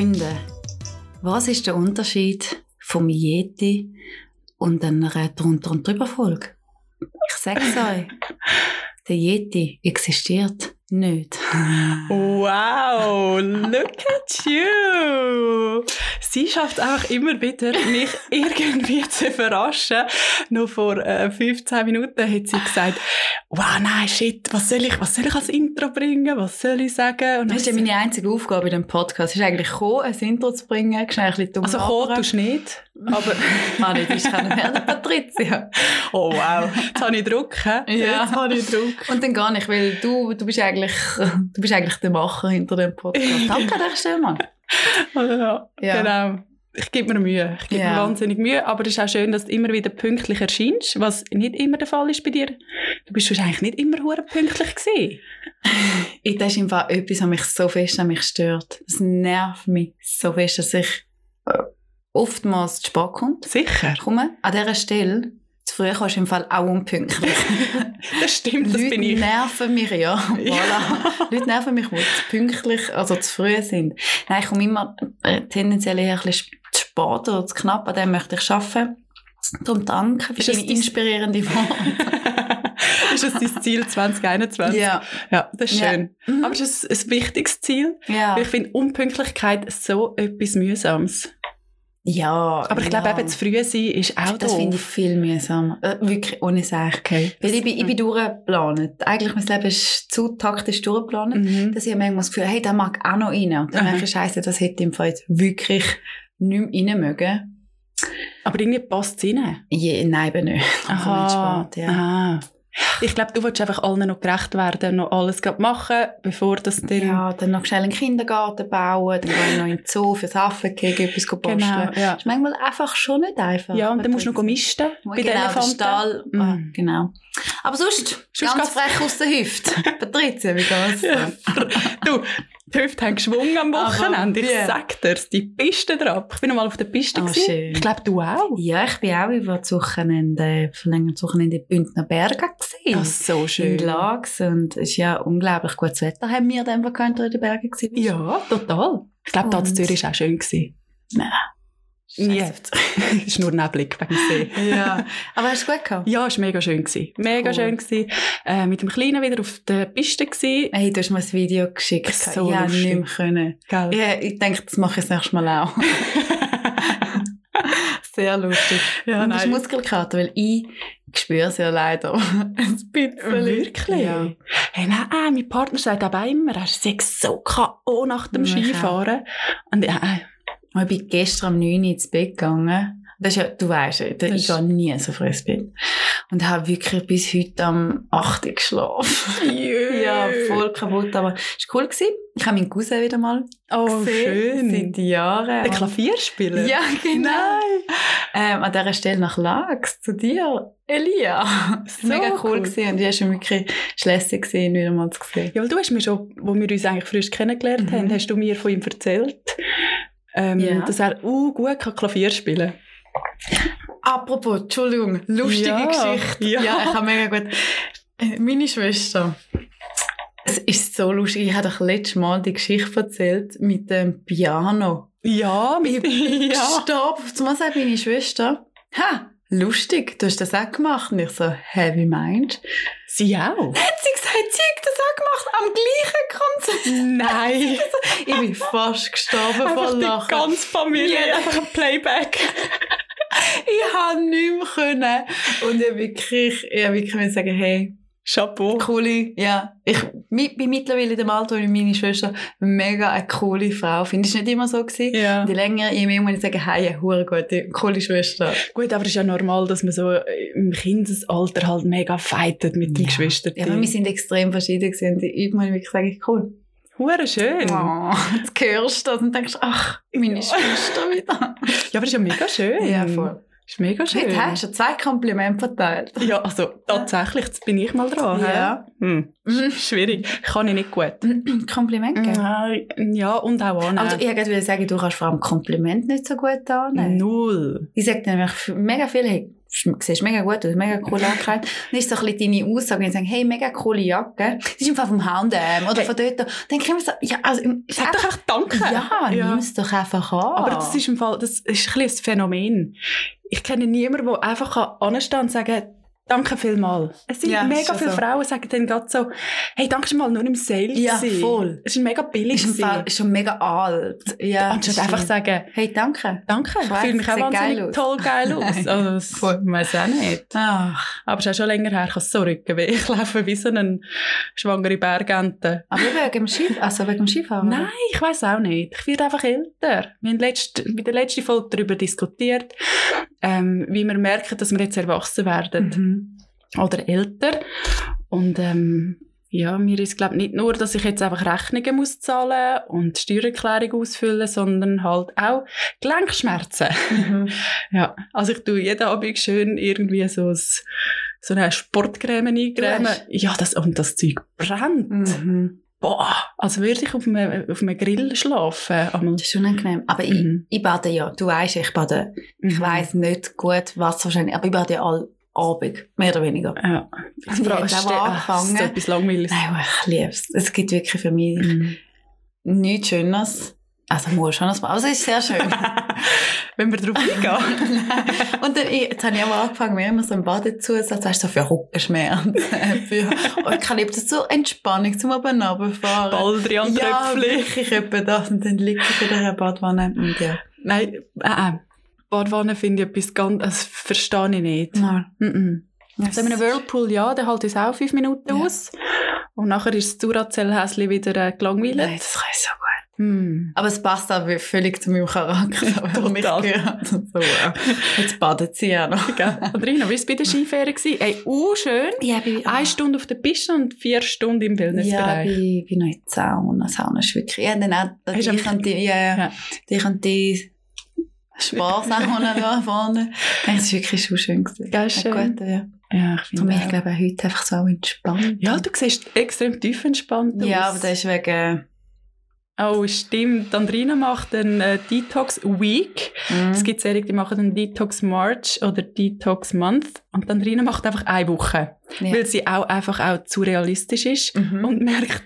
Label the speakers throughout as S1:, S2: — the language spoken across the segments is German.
S1: Freunde, was ist der Unterschied vom Yeti und einer drunter und drüber Folge? Ich sag's euch. Der Yeti existiert nicht.
S2: Wow, look at you! Sie schafft einfach immer wieder, mich irgendwie zu überraschen. Noch vor äh, 15 Minuten hat sie gesagt, wow, nein, shit, was soll ich, was soll ich als Intro bringen? Was soll ich sagen? Und
S1: das ist ja meine einzige Aufgabe in dem Podcast. ist eigentlich gekommen, ein Intro zu bringen. Schnell ein bisschen dumm
S2: Also kommen tust du nicht, aber...
S1: Mann, ich bin keine Patricia.
S2: Oh wow, jetzt habe ich Druck, hä?
S1: Ja.
S2: Jetzt habe ich Druck.
S1: Und dann gar nicht, weil du, du bist eigentlich, du bist eigentlich der Macher hinter dem Podcast. Danke Stelle mal.
S2: Ja,
S1: Ja.
S2: genau. Ich gebe mir Mühe. Ich gebe
S1: Ja.
S2: mir wahnsinnig Mühe. Aber es ist auch schön, dass du immer wieder pünktlich erscheinst, was nicht immer der Fall ist bei dir. Du bist wahrscheinlich nicht immer pünktlich gewesen.
S1: Das ist im Fall etwas, was mich so fest an mich stört. Das nervt mich so fest, dass ich oftmals zu spät komme.
S2: Sicher.
S1: Komm, an dieser Stelle, zu früh kommst du im Fall auch unpünktlich.
S2: Das stimmt, das
S1: Leute
S2: bin ich.
S1: nerven mich, ja. Voilà. Leute nerven mich, die zu pünktlich, also zu früh sind. Nein, ich komme immer äh, tendenziell eher ein bisschen zu spät oder zu knapp, an dem möchte ich arbeiten. Darum danke für deine
S2: dein-
S1: inspirierende Worte.
S2: ist das dein Ziel 2021?
S1: ja.
S2: Ja, das ist
S1: Ja.
S2: schön.
S1: Mhm.
S2: Aber es ist ein wichtiges Ziel.
S1: ja.
S2: Weil Ich finde Unpünktlichkeit so etwas Mühsames.
S1: Ja.
S2: Aber ich glaube,
S1: ja.
S2: eben zu früh sein ist auch
S1: Das finde ich viel mühsamer. Äh, wirklich, ohne Sache.
S2: Okay.
S1: Weil ich bin, ich bin durchgeplant. Eigentlich, mein Leben ist zu taktisch durchgeplant.
S2: Mhm.
S1: Dass ich manchmal das Gefühl habe, hey, der mag auch noch rein. Und dann
S2: Aha.
S1: merke ich, Scheiße, das hätte ich im Fall jetzt wirklich nicht mehr rein mögen.
S2: Aber irgendwie passt es rein.
S1: Je, nein, eben nicht. Ich spät, ja.
S2: Aha. Ich glaube, du willst einfach allen noch gerecht werden, noch alles machen, bevor das dann...
S1: Ja, dann noch schnell einen Kindergarten bauen, dann gehe ich noch in den Zoo fürs Affenkriegen etwas basteln.
S2: genau. Ja.
S1: Das ist manchmal einfach schon nicht einfach.
S2: ja, und dann musst du noch misten bei den
S1: genau, der
S2: Elefanten.
S1: Stall.
S2: Mm.
S1: Ah, genau. Aber sonst,
S2: Sonst
S1: ganz frech aus der Hüfte. Patricia, wie geht's?
S2: Ja. du, die Hüfte haben geschwungen am Wochenende. Ich sag dir's, die Piste drauf. Ich bin noch mal auf der Piste.
S1: Oh,
S2: gewesen.
S1: schön.
S2: Ich glaube, du auch.
S1: Ja, ich bin auch über das Wochenende, verlängertes Wochenende in Bündner Bergen gesehen.
S2: Ja, so schön.
S1: in Lags und es ist ja unglaublich gutes Wetter haben wir dann, wo wir in den Bergen sind.
S2: Ja, total. Ich glaube, da in Zürich war auch schön. Gewesen.
S1: Nein.
S2: Nie. Ist nur neblig wegen dem See.
S1: Ja. Aber hast du gut gehabt?
S2: Ja, es war mega schön. Gewesen. Mega
S1: Cool.
S2: schön. Gewesen. Äh, mit dem Kleinen wieder auf der Piste. Gewesen.
S1: Hey, du hast mir ein Video geschickt.
S2: So
S1: ja,
S2: lustig.
S1: nicht mehr können.
S2: Gell?
S1: Ja, ich denke, das mache ich das nächste Mal auch. Sehr lustig.
S2: Ja,
S1: und das ist
S2: nein.
S1: Muskelkater, weil ich spüre es ja leider ein bisschen.
S2: Wirklich?
S1: Ja.
S2: Hey, nein, äh, mein Partner sagt aber immer, er sei so K.O. nach dem Skifahren. Und äh,
S1: Ich bin gestern um 9 Uhr ins Bett gegangen. Das ist ja, du weißt ja, ich
S2: ist-
S1: gehe nie so früh ins Bett. Und habe wirklich bis heute am 8 Uhr geschlafen. ja, voll kaputt, aber es war cool. Gewesen. Ich habe meinen Cousin wieder mal
S2: Oh,
S1: gesehen.
S2: schön.
S1: Seit Jahren.
S2: Der Klavierspieler?
S1: Ja, genau. Ähm, an dieser Stelle nach Lax, zu dir, Elia. Das
S2: So
S1: war mega cool.
S2: cool.
S1: Gewesen. Und ich war schon wirklich schlässig, gewesen, ihn wieder mal zu sehen.
S2: Ja, weil du hast mir schon, wo wir uns eigentlich frisch kennengelernt
S1: Mhm.
S2: haben, hast du mir von ihm erzählt, ähm,
S1: Ja.
S2: dass er uh, gut kann Klavier spielen
S1: Apropos, Entschuldigung, lustige
S2: Ja,
S1: Geschichte.
S2: ja.
S1: Ja. ich habe mega gut. Äh, Meine Schwester. Es ist so lustig. Ich habe doch letztes Mal die Geschichte erzählt mit dem Piano.
S2: Ja, mit, ja.
S1: Stopp! Zumal sagt meine Schwester, ha, lustig, du hast das auch gemacht. Und ich so, wie meinst
S2: Sie auch?
S1: Hat sie hat das auch gemacht, am gleichen Konzert.
S2: Nein.
S1: Ich bin fast gestorben
S2: Einfach
S1: vor
S2: die
S1: Lachen.
S2: ganze Familie,
S1: Ja.
S2: einfach ein Playback.
S1: Ich habe nicht mehr können. Und ich wirklich, ich wirklich sagen, hey,
S2: Chapeau.
S1: coole, ja. Ich bin mittlerweile in dem Alter, wo meine Schwester mega eine coole Frau. Findest du nicht immer so gewesen?
S2: Ja.
S1: Je länger, je mehr muss ich sagen, hey, eine hure gute, coole Schwester.
S2: Gut, aber es ist ja normal, dass man so im Kindesalter halt mega fightet mit den
S1: Ja.
S2: Geschwistern.
S1: Ja, aber wir sind extrem verschieden gewesen. Und ich muss wirklich sagen, cool.
S2: Hure schön.
S1: Oh, jetzt hörst du das und denkst, ach, meine
S2: Ja.
S1: Schwester wieder.
S2: Ja, aber es ist ja mega schön.
S1: Ja, voll.
S2: Ist mega schön.
S1: Heute hast du zwei Komplimente verteilt.
S2: Ja, also tatsächlich, jetzt bin ich mal dran.
S1: Ja.
S2: Hm.
S1: Mhm.
S2: Schwierig. Kann ich nicht gut.
S1: Kompliment geben.
S2: Nein, Ja, und auch annehmen.
S1: Also, ich wollte sagen, du kannst vor allem Kompliment nicht so gut annehmen.
S2: Null.
S1: Ich sage nämlich mega viel, hey, siehst mega gut aus, mega cool angekleidet. Dann ist so ein bisschen deine Aussage, und sagen, hey, mega coole Jacke. Das ist im Fall vom H&M oder
S2: Hey.
S1: von dort. Dann denke ich immer so, ja, also,
S2: Sag doch einfach Danke.
S1: ja,
S2: Ja.
S1: nimm es doch einfach an.
S2: Aber das ist im Fall, das ist ein bisschen ein Phänomen. Ich kenne niemanden, der einfach kann anstehen und sagen Danke vielmals. Es sind
S1: Ja,
S2: mega
S1: ist
S2: viele
S1: so.
S2: Frauen, sagen dann gerade so, hey, danke schon mal, nur im Sale
S1: Ja,
S2: gewesen.
S1: voll.
S2: Es ist mega billig
S1: ist. Fall schon mega alt. Ja,
S2: Anstatt einfach
S1: stimmt.
S2: sagen,
S1: hey, danke.
S2: danke, ich fühle mich auch
S1: geil
S2: wahnsinnig
S1: aus.
S2: toll geil aus. Also, das weiß auch nicht.
S1: Ach.
S2: Aber es ist auch schon länger her, ich kann es so rücken, weil ich laufe wie so eine schwangere Bergente.
S1: Aber wegen dem Ski, also wegen dem Skifahren?
S2: Nein, ich weiß auch nicht. Ich werde einfach älter. Wir haben letzt, bei der letzten Folge darüber diskutiert, ähm, wie wir merken, dass wir jetzt erwachsen werden
S1: Mhm.
S2: Oder älter. Und ähm, ja, mir ist glaube nicht nur, dass ich jetzt einfach Rechnungen muss zahlen und Steuererklärung ausfüllen, sondern halt auch Gelenkschmerzen.
S1: Mhm.
S2: ja, also ich tue jeden Abend schön irgendwie so ein, so eine Sportcreme eingremen. Ja, das, und das Zeug brennt.
S1: Mhm.
S2: Boah, als würde ich auf einem, auf einem Grill schlafen. Einmal.
S1: Das ist unangenehm. Aber
S2: Mhm.
S1: ich, ich bade ja, du weißt, ich bade, ich
S2: Mhm.
S1: weiss nicht gut, was wahrscheinlich, aber ich bade ja all Abend, mehr oder weniger.
S2: Ja.
S1: Ich habe auch
S2: ach, das ist
S1: angefangen.
S2: so etwas Langweiliges.
S1: Nein, ich liebe es. Es gibt wirklich für mich
S2: Mhm.
S1: nichts Schöneres. Also muss schon aber es ist sehr schön.
S2: Wenn wir drauf eingehen.
S1: Und dann, ich, jetzt habe ich auch angefangen, mir immer so einen Badezusatz, weißt du, so für Rückenschmerzen, für Eukalyptus, zur Entspannung, zum oben runterfahren.
S2: Baldrian
S1: Ja, wirklich etwa das. Und dann liege ich in dieser Badwanne und ja.
S2: Nein, äh, äh. Badwanne finde ich etwas ganz, das verstehe ich nicht.
S1: Ja.
S2: Mhm. So in einem Whirlpool, ja, der hält es auch fünf Minuten
S1: Ja.
S2: aus. Und nachher ist das Duracell-Häschen wieder äh, gelangweilt.
S1: Nein, das kann ich so gut.
S2: Hm.
S1: Aber es passt auch völlig zu meinem Charakter,
S2: Total.
S1: So, wow. Jetzt badet sie ja noch.
S2: Andrina, wie war es bei der gewesen? Ey, uh, schön.
S1: Ja, bei,
S2: Eine Stunde auf der Piste und vier Stunden im
S1: ja,
S2: Wellnessbereich.
S1: bei, bei noch in der Sauna. Sauna ist wirklich... Ja, dann auch
S2: am-
S1: und die... Ja, ja.
S2: Ja.
S1: Die Sparsauna da vorne. Nein, Das war wirklich schon schön. gewesen. Ja,
S2: schön.
S1: Gut, ja.
S2: Ja, ich finde
S1: mich,
S2: auch.
S1: glaube ich, heute einfach so auch entspannt.
S2: Ja, du siehst extrem tief entspannt aus.
S1: Ja, aber das ist wegen...
S2: Oh, stimmt. Andrina macht einen äh, Detox Week.
S1: Mhm.
S2: Es gibt Serien, die machen einen Detox March oder Detox Month. Und Andrina macht einfach eine Woche.
S1: Ja.
S2: Weil sie auch einfach auch zu realistisch ist
S1: Mhm.
S2: und merkt,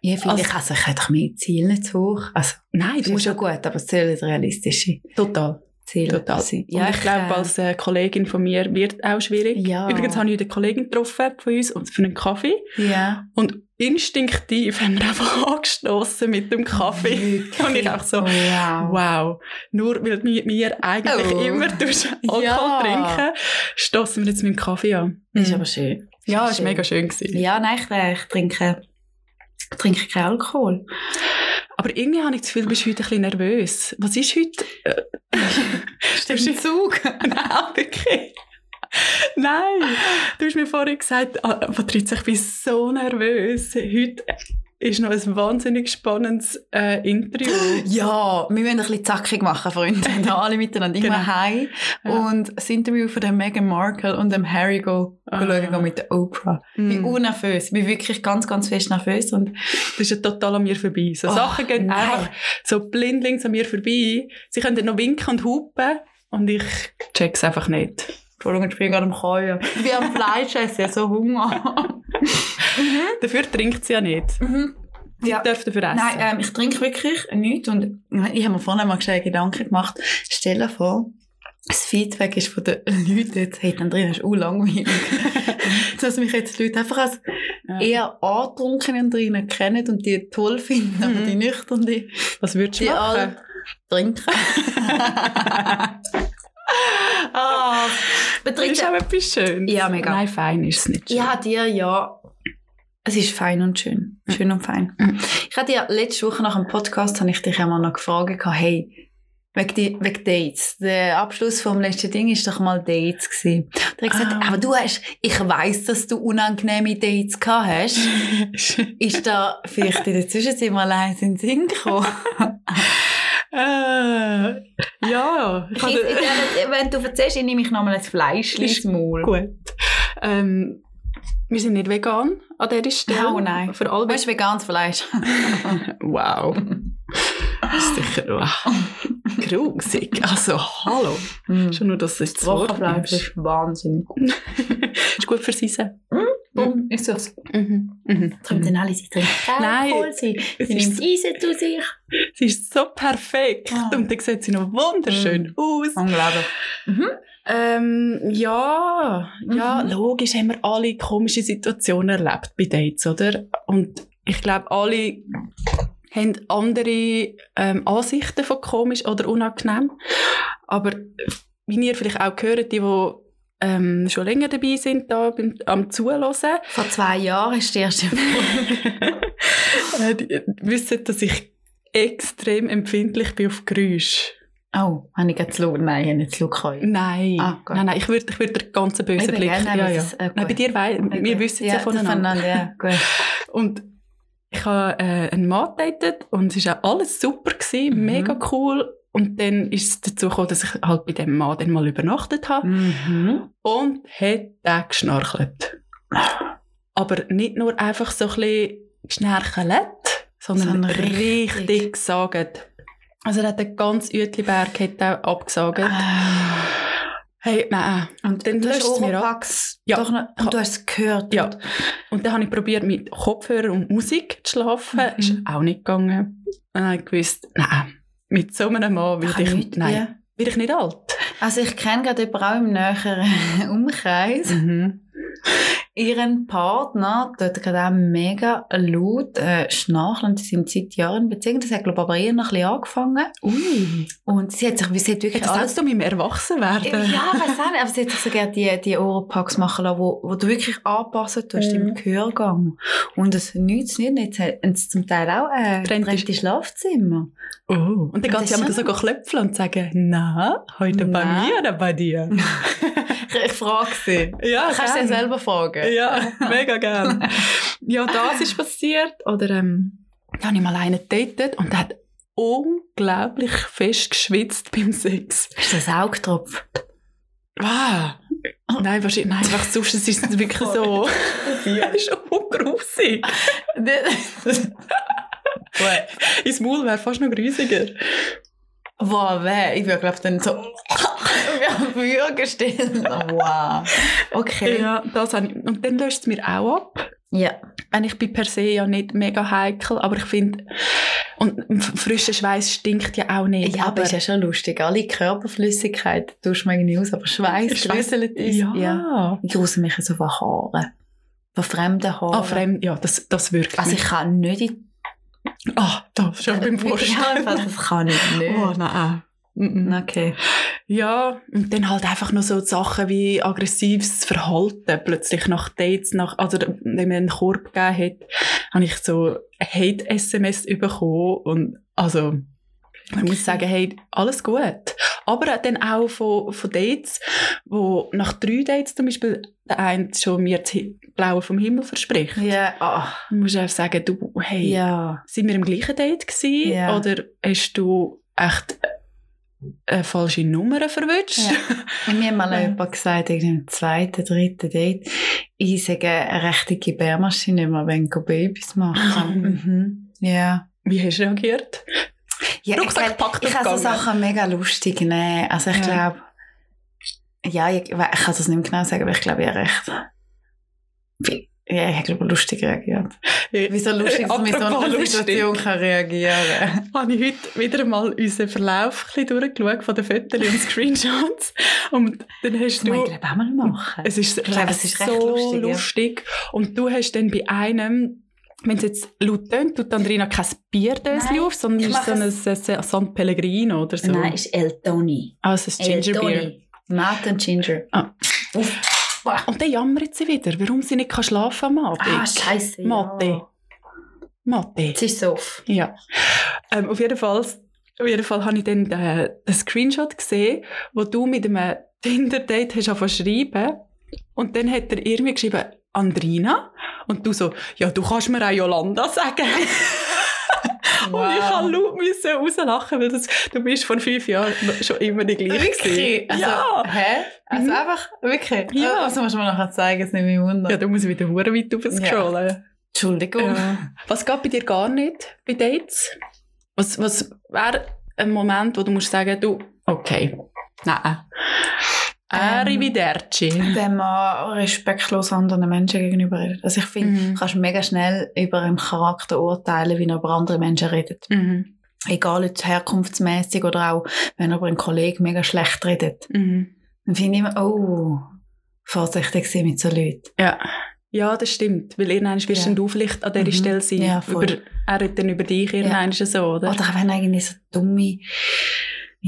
S1: Ja, finde
S2: Also-
S1: ich, also ich habe doch mein Ziel nicht zu hoch. Also,
S2: nein,
S1: das ist schon gut, aber das Ziel ist realistische
S2: total.
S1: Ziele.
S2: Total.
S1: sein.
S2: Ja, und ich glaube, als äh, Kollegin von mir wird auch schwierig.
S1: Ja.
S2: Übrigens habe ich eine Kollegin getroffen von uns und für einen Kaffee.
S1: Ja.
S2: Und instinktiv haben wir einfach angestoßen mit dem Kaffee.
S1: Wirklich?
S2: Und ich auch so,
S1: Wow.
S2: Wow, nur weil mir eigentlich
S1: Oh.
S2: immer tust Alkohol
S1: Ja.
S2: trinken, stoßen wir jetzt mit dem Kaffee an.
S1: Das ist
S2: Mhm.
S1: aber schön.
S2: ja,
S1: ist
S2: es war mega schön. Gewesen.
S1: Ja, nein, ich, äh, ich trinke, ich trinke keinen Alkohol.
S2: Aber irgendwie habe ich das Gefühl, du bist heute ein bisschen nervös. Was ist heute? Äh,
S1: Im Zug.
S2: Nein, wirklich. Nein, du hast mir vorhin gesagt, ah, Patrizia, ich bin so nervös. Heute ist noch ein wahnsinnig spannendes äh, Interview.
S1: Ja, wir müssen ein bisschen zackig machen, Freunde. Da alle miteinander
S2: Genau.
S1: immer heim.
S2: Ja.
S1: Und das Interview von dem Meghan Markle und dem Harry go,
S2: Ah.
S1: go schauen mit der Oprah. Ich bin
S2: Mm.
S1: unnervös. Ich bin wirklich ganz, ganz fest nervös. Und
S2: Das ist ja total an mir vorbei. So
S1: Oh,
S2: Sachen gehen
S1: nein.
S2: einfach so blindlings an mir vorbei. Sie können noch winken und hupen und ich check's einfach nicht.
S1: Entschuldigung, ich bin gerade am Keulen. Ich bin am Fleisch essen, habe so Hunger.
S2: Dafür trinkt sie ja nicht.
S1: Mhm.
S2: Sie
S1: Ja.
S2: darf dafür essen.
S1: Nein, ähm, ich trinke wirklich nichts. Und ich habe mir vorhin mal schnell Gedanken gemacht. Stell dir vor, das Feedback ist von den Leuten jetzt, hey, dann drin ist auch langweilig. Dass mich jetzt die Leute einfach als
S2: Ja.
S1: eher antrunkenen drinnen kennen und die toll finden, aber
S2: Mhm.
S1: die nüchtern,
S2: Was würdest du
S1: die
S2: machen?
S1: alle trinken. ah,
S2: ist auch etwas Schönes.
S1: Ja, mega.
S2: Nein, fein ist es nicht.
S1: ich habe dir ja, es ist fein und schön, schön und fein. Ich habe dir letzte Woche nach dem Podcast, habe ich dich einmal noch gefragt, hey, wegen, die, wegen Dates. Der Abschluss vom letzten Ding ist doch mal Dates gewesen. Da habe ich gesagt,
S2: Ah.
S1: aber du hast, ich weiss, dass du unangenehme Dates gehabt hast. Ist da vielleicht in der Zwischenzeit mal eins in den Sinn gekommen?
S2: äh, ja. Ich
S1: Ich, der, wenn du erzählst, ich nehme ich nochmal ein Fleisch ins Maul.
S2: Gut. Ähm, wir sind nicht vegan an dieser Stelle.
S1: Oh nein.
S2: Für alle
S1: Du hast veganes Fleisch.
S2: Wow. Das ist sicher wow. grusig. Also, hallo.
S1: Mm.
S2: Schon nur, dass jetzt
S1: Das
S2: Wort
S1: Wochenbleiben
S2: nimmst.
S1: ist wahnsinnig gut.
S2: ist gut für Seisen.
S1: Boom, ich such's.
S2: Mhm. Mhm.
S1: Trinkt dann alle, sie trinkt keinen
S2: Nein,
S1: Alkohol, sie,
S2: es
S1: sie
S2: ist
S1: nimmt Eisen zu sich.
S2: Sie ist so perfekt.
S1: Ah.
S2: Und dann sieht sie noch wunderschön aus.
S1: Unglaublich. Mhm.
S2: Ähm, ja, ja,
S1: Mhm.
S2: logisch haben wir alle komische Situationen erlebt bei Dates, oder? Und ich glaube, alle haben andere ähm, Ansichten von komisch oder unangenehm. Aber wie ihr vielleicht auch gehört, die, die ähm, schon länger dabei sind, da beim, am Zuhören,
S1: Vor zwei Jahren ist die erste
S2: äh, die wissen, dass ich extrem empfindlich bin auf Geräusche.
S1: Oh, habe ich laut? Nein, ich habe nicht gehört.
S2: Nein,
S1: Ah,
S2: nein, nein, ich würde ich würd den ganzen bösen Blick.
S1: gell? Nein,
S2: ja, ja.
S1: äh,
S2: nein, bei dir, weil, wir
S1: Okay.
S2: wissen es ja, voneinander.
S1: voneinander. Ja, gut.
S2: Und ich habe äh, einen Mann datet und es war auch alles super, gewesen,
S1: Mhm.
S2: mega cool. Und dann ist es dazu gekommen, dass ich halt bei dem Mann dann mal übernachtet habe.
S1: Mhm.
S2: Und hat der geschnarchelt. Aber nicht nur einfach so ein bisschen geschnarchelt, sondern
S1: Sondern
S2: richtig,
S1: richtig.
S2: gesagt. Also er hat den ganzen Uetliberg hat er abgesagt.
S1: Ah.
S2: Hey, nein.
S1: Und
S2: Dann
S1: du hast
S2: löscht es mir ab. Ja.
S1: doch noch, und du hast es gehört.
S2: Ja.
S1: Und-
S2: Und dann habe ich probiert mit Kopfhörer und Musik zu schlafen.
S1: Mhm.
S2: Ist auch nicht gegangen. Und dann habe ich gewusst, nein, mit so einem Mann werde ich,
S1: nicht,
S2: nein,
S1: ja.
S2: werde ich nicht alt.
S1: Also ich kenne gerade jemanden auch im näheren Umkreis.
S2: Mhm.
S1: Ihren Partner tut gerade auch mega laut äh, schnarchen. Die sind seit Jahren in Beziehung. Das hat, glaube ich, aber eher noch ein bisschen angefangen.
S2: Ui.
S1: Und sie hat sich, sie hat wirklich
S2: Hat das
S1: alles...
S2: so mit dem Erwachsenwerden?
S1: Ja, ich weiß auch nicht, aber sie hat sich sogar die, die Ohrenpacks machen lassen, wo, wo du wirklich anpassen tust
S2: Mhm.
S1: im Gehörgang. Und das nützt nicht. Jetzt haben sie zum Teil auch äh,
S2: Trennte-
S1: getrennte Schlafzimmer.
S2: Oh. Und dann geht sie
S1: ist
S2: immer
S1: schon-
S2: so klöpfeln und sagen, na, heute bei
S1: Na.
S2: mir oder bei dir?
S1: Ich, frage sie.
S2: ja,
S1: Kannst du
S2: gern.
S1: sie selber fragen?
S2: Ja, mega gern. ja, das ist passiert. Oder ähm, da habe ich mal einen datet und der hat unglaublich fest geschwitzt beim Sex.
S1: Ist das Augtropf?
S2: Wow. Nein, wahrscheinlich, nein, einfach sonst ist es wirklich so. Das ist ungrusig. Ins Maul wäre fast noch grusiger.
S1: Wow, weh. Ich würde, glaube dann so am Feuer gestellt. Wow. Okay.
S2: Ja, das habe ich. Und dann löst es mir auch ab.
S1: Ja.
S2: Und ich bin per se ja nicht mega heikel, aber ich finde, und frischer Schweiß stinkt ja auch nicht.
S1: Ja, aber ist ja schon lustig. Alle Körperflüssigkeiten tust du mir irgendwie aus, aber Schweiß
S2: Schweiß-
S1: gruselt uns.
S2: ja.
S1: Ich grusel mich so von Haaren. Von fremden Haaren.
S2: Ah, fremd, ja, das, das wirkt
S1: Also ich kann nicht in...
S2: Ah, da, schon beim
S1: Ja,
S2: Vorstellen.
S1: das kann ich nicht.
S2: Oh, nein.
S1: Okay.
S2: Ja, und dann halt einfach noch so Sachen wie aggressives Verhalten. Plötzlich nach Dates, nach, also wenn mir einen Korb gegeben hat, habe ich so Hate-SMS bekommen und also man muss sagen, hey, alles gut. Aber dann auch von, von Dates, wo nach drei Dates zum Beispiel der eine schon mir das Blaue vom Himmel verspricht.
S1: Ja, ah.
S2: Dann musst du einfach sagen, du, hey,
S1: ja.
S2: sind wir im gleichen Date gewesen?
S1: Ja.
S2: Oder hast du echt eine falsche Nummer verwünscht?
S1: Ja. Mir hat mal
S2: Ja.
S1: jemand gesagt, im zweiten, dritten Date, ich sage eine rechte Gebärmaschine, wenn wir Babys machen. mhm. Ja.
S2: Wie hast du reagiert?
S1: Ja
S2: Rucksack
S1: ich,
S2: packt
S1: ich
S2: und
S1: kann so. Sachen mega lustig nehmen. Also ich
S2: Ja.
S1: glaube, ja, ich, ich kann das nicht mehr genau sagen, aber ich glaube, ich habe recht. Ja, ich habe glaube lustig reagiert. Wieso lustig, dass man so einer
S2: lustig.
S1: Situation kann reagieren kann.
S2: habe ich heute wieder mal unseren Verlauf ein durchgeschaut von den Fotos und Screenshots. Und dann hast
S1: Das ich
S2: du...
S1: glaube auch mal machen.
S2: Es ist,
S1: glaube, es ist
S2: so
S1: lustig,
S2: lustig,
S1: ja.
S2: Und du hast dann bei einem, wenn es jetzt laut tönt, tut Andrina kein Bierdöschen
S1: Nein,
S2: auf, sondern so ein, ein San Pellegrino oder so.
S1: Nein, ist El Toni.
S2: Ah, es ist
S1: El
S2: Ginger Beer.
S1: Toni. Mate und Ginger.
S2: Ah.
S1: Uff.
S2: Und dann jammert sie wieder, warum sie nicht kann schlafen am Abend.
S1: Ah, scheiße.
S2: Mathe.
S1: Ja.
S2: Mathe.
S1: Jetzt ist es off.
S2: Ja. Ähm, auf, jeden Fall, auf jeden Fall habe ich dann den, den Screenshot gesehen, wo du mit einem Tinder-Date hast angefangen schreiben. Und dann hat er irgendwie geschrieben, Andrina. Und du so, ja, du kannst mir auch Jolanda sagen. Und ich habe laut müssen rauslachen, weil das, du bist vor fünf Jahren schon immer die gleiche.
S1: Wirklich? Also,
S2: ja.
S1: Hä? Also
S2: Mhm.
S1: einfach, wirklich?
S2: Ja.
S1: Das musst du mir nachher zeigen, es nimmt mich wunder.
S2: Ja, du musst wieder hure weit aufscrollen.
S1: Entschuldigung.
S2: Ja. Was geht bei dir gar nicht bei Dates? Was, was wäre ein Moment, wo du musst sagen, du, okay, nein. Arrivederci.
S1: Wenn man respektlos anderen Menschen gegenüber redet. Also ich finde,
S2: Mhm.
S1: du kannst mega schnell über einen Charakter urteilen, wie er über andere Menschen redet.
S2: Mhm.
S1: Egal ob es herkunftsmäßig oder auch, wenn er über einen Kollegen mega schlecht redet.
S2: Mhm.
S1: Dann finde ich immer, oh, vorsichtig sein mit so Leuten.
S2: Ja. Ja, das stimmt. Weil irgendwann wirst
S1: Ja.
S2: du vielleicht an dieser
S1: Mhm.
S2: Stelle sein.
S1: Ja, voll.
S2: über, er redet dann über dich irgendwann so, oder?
S1: Oder auch wenn irgendwie so dumme,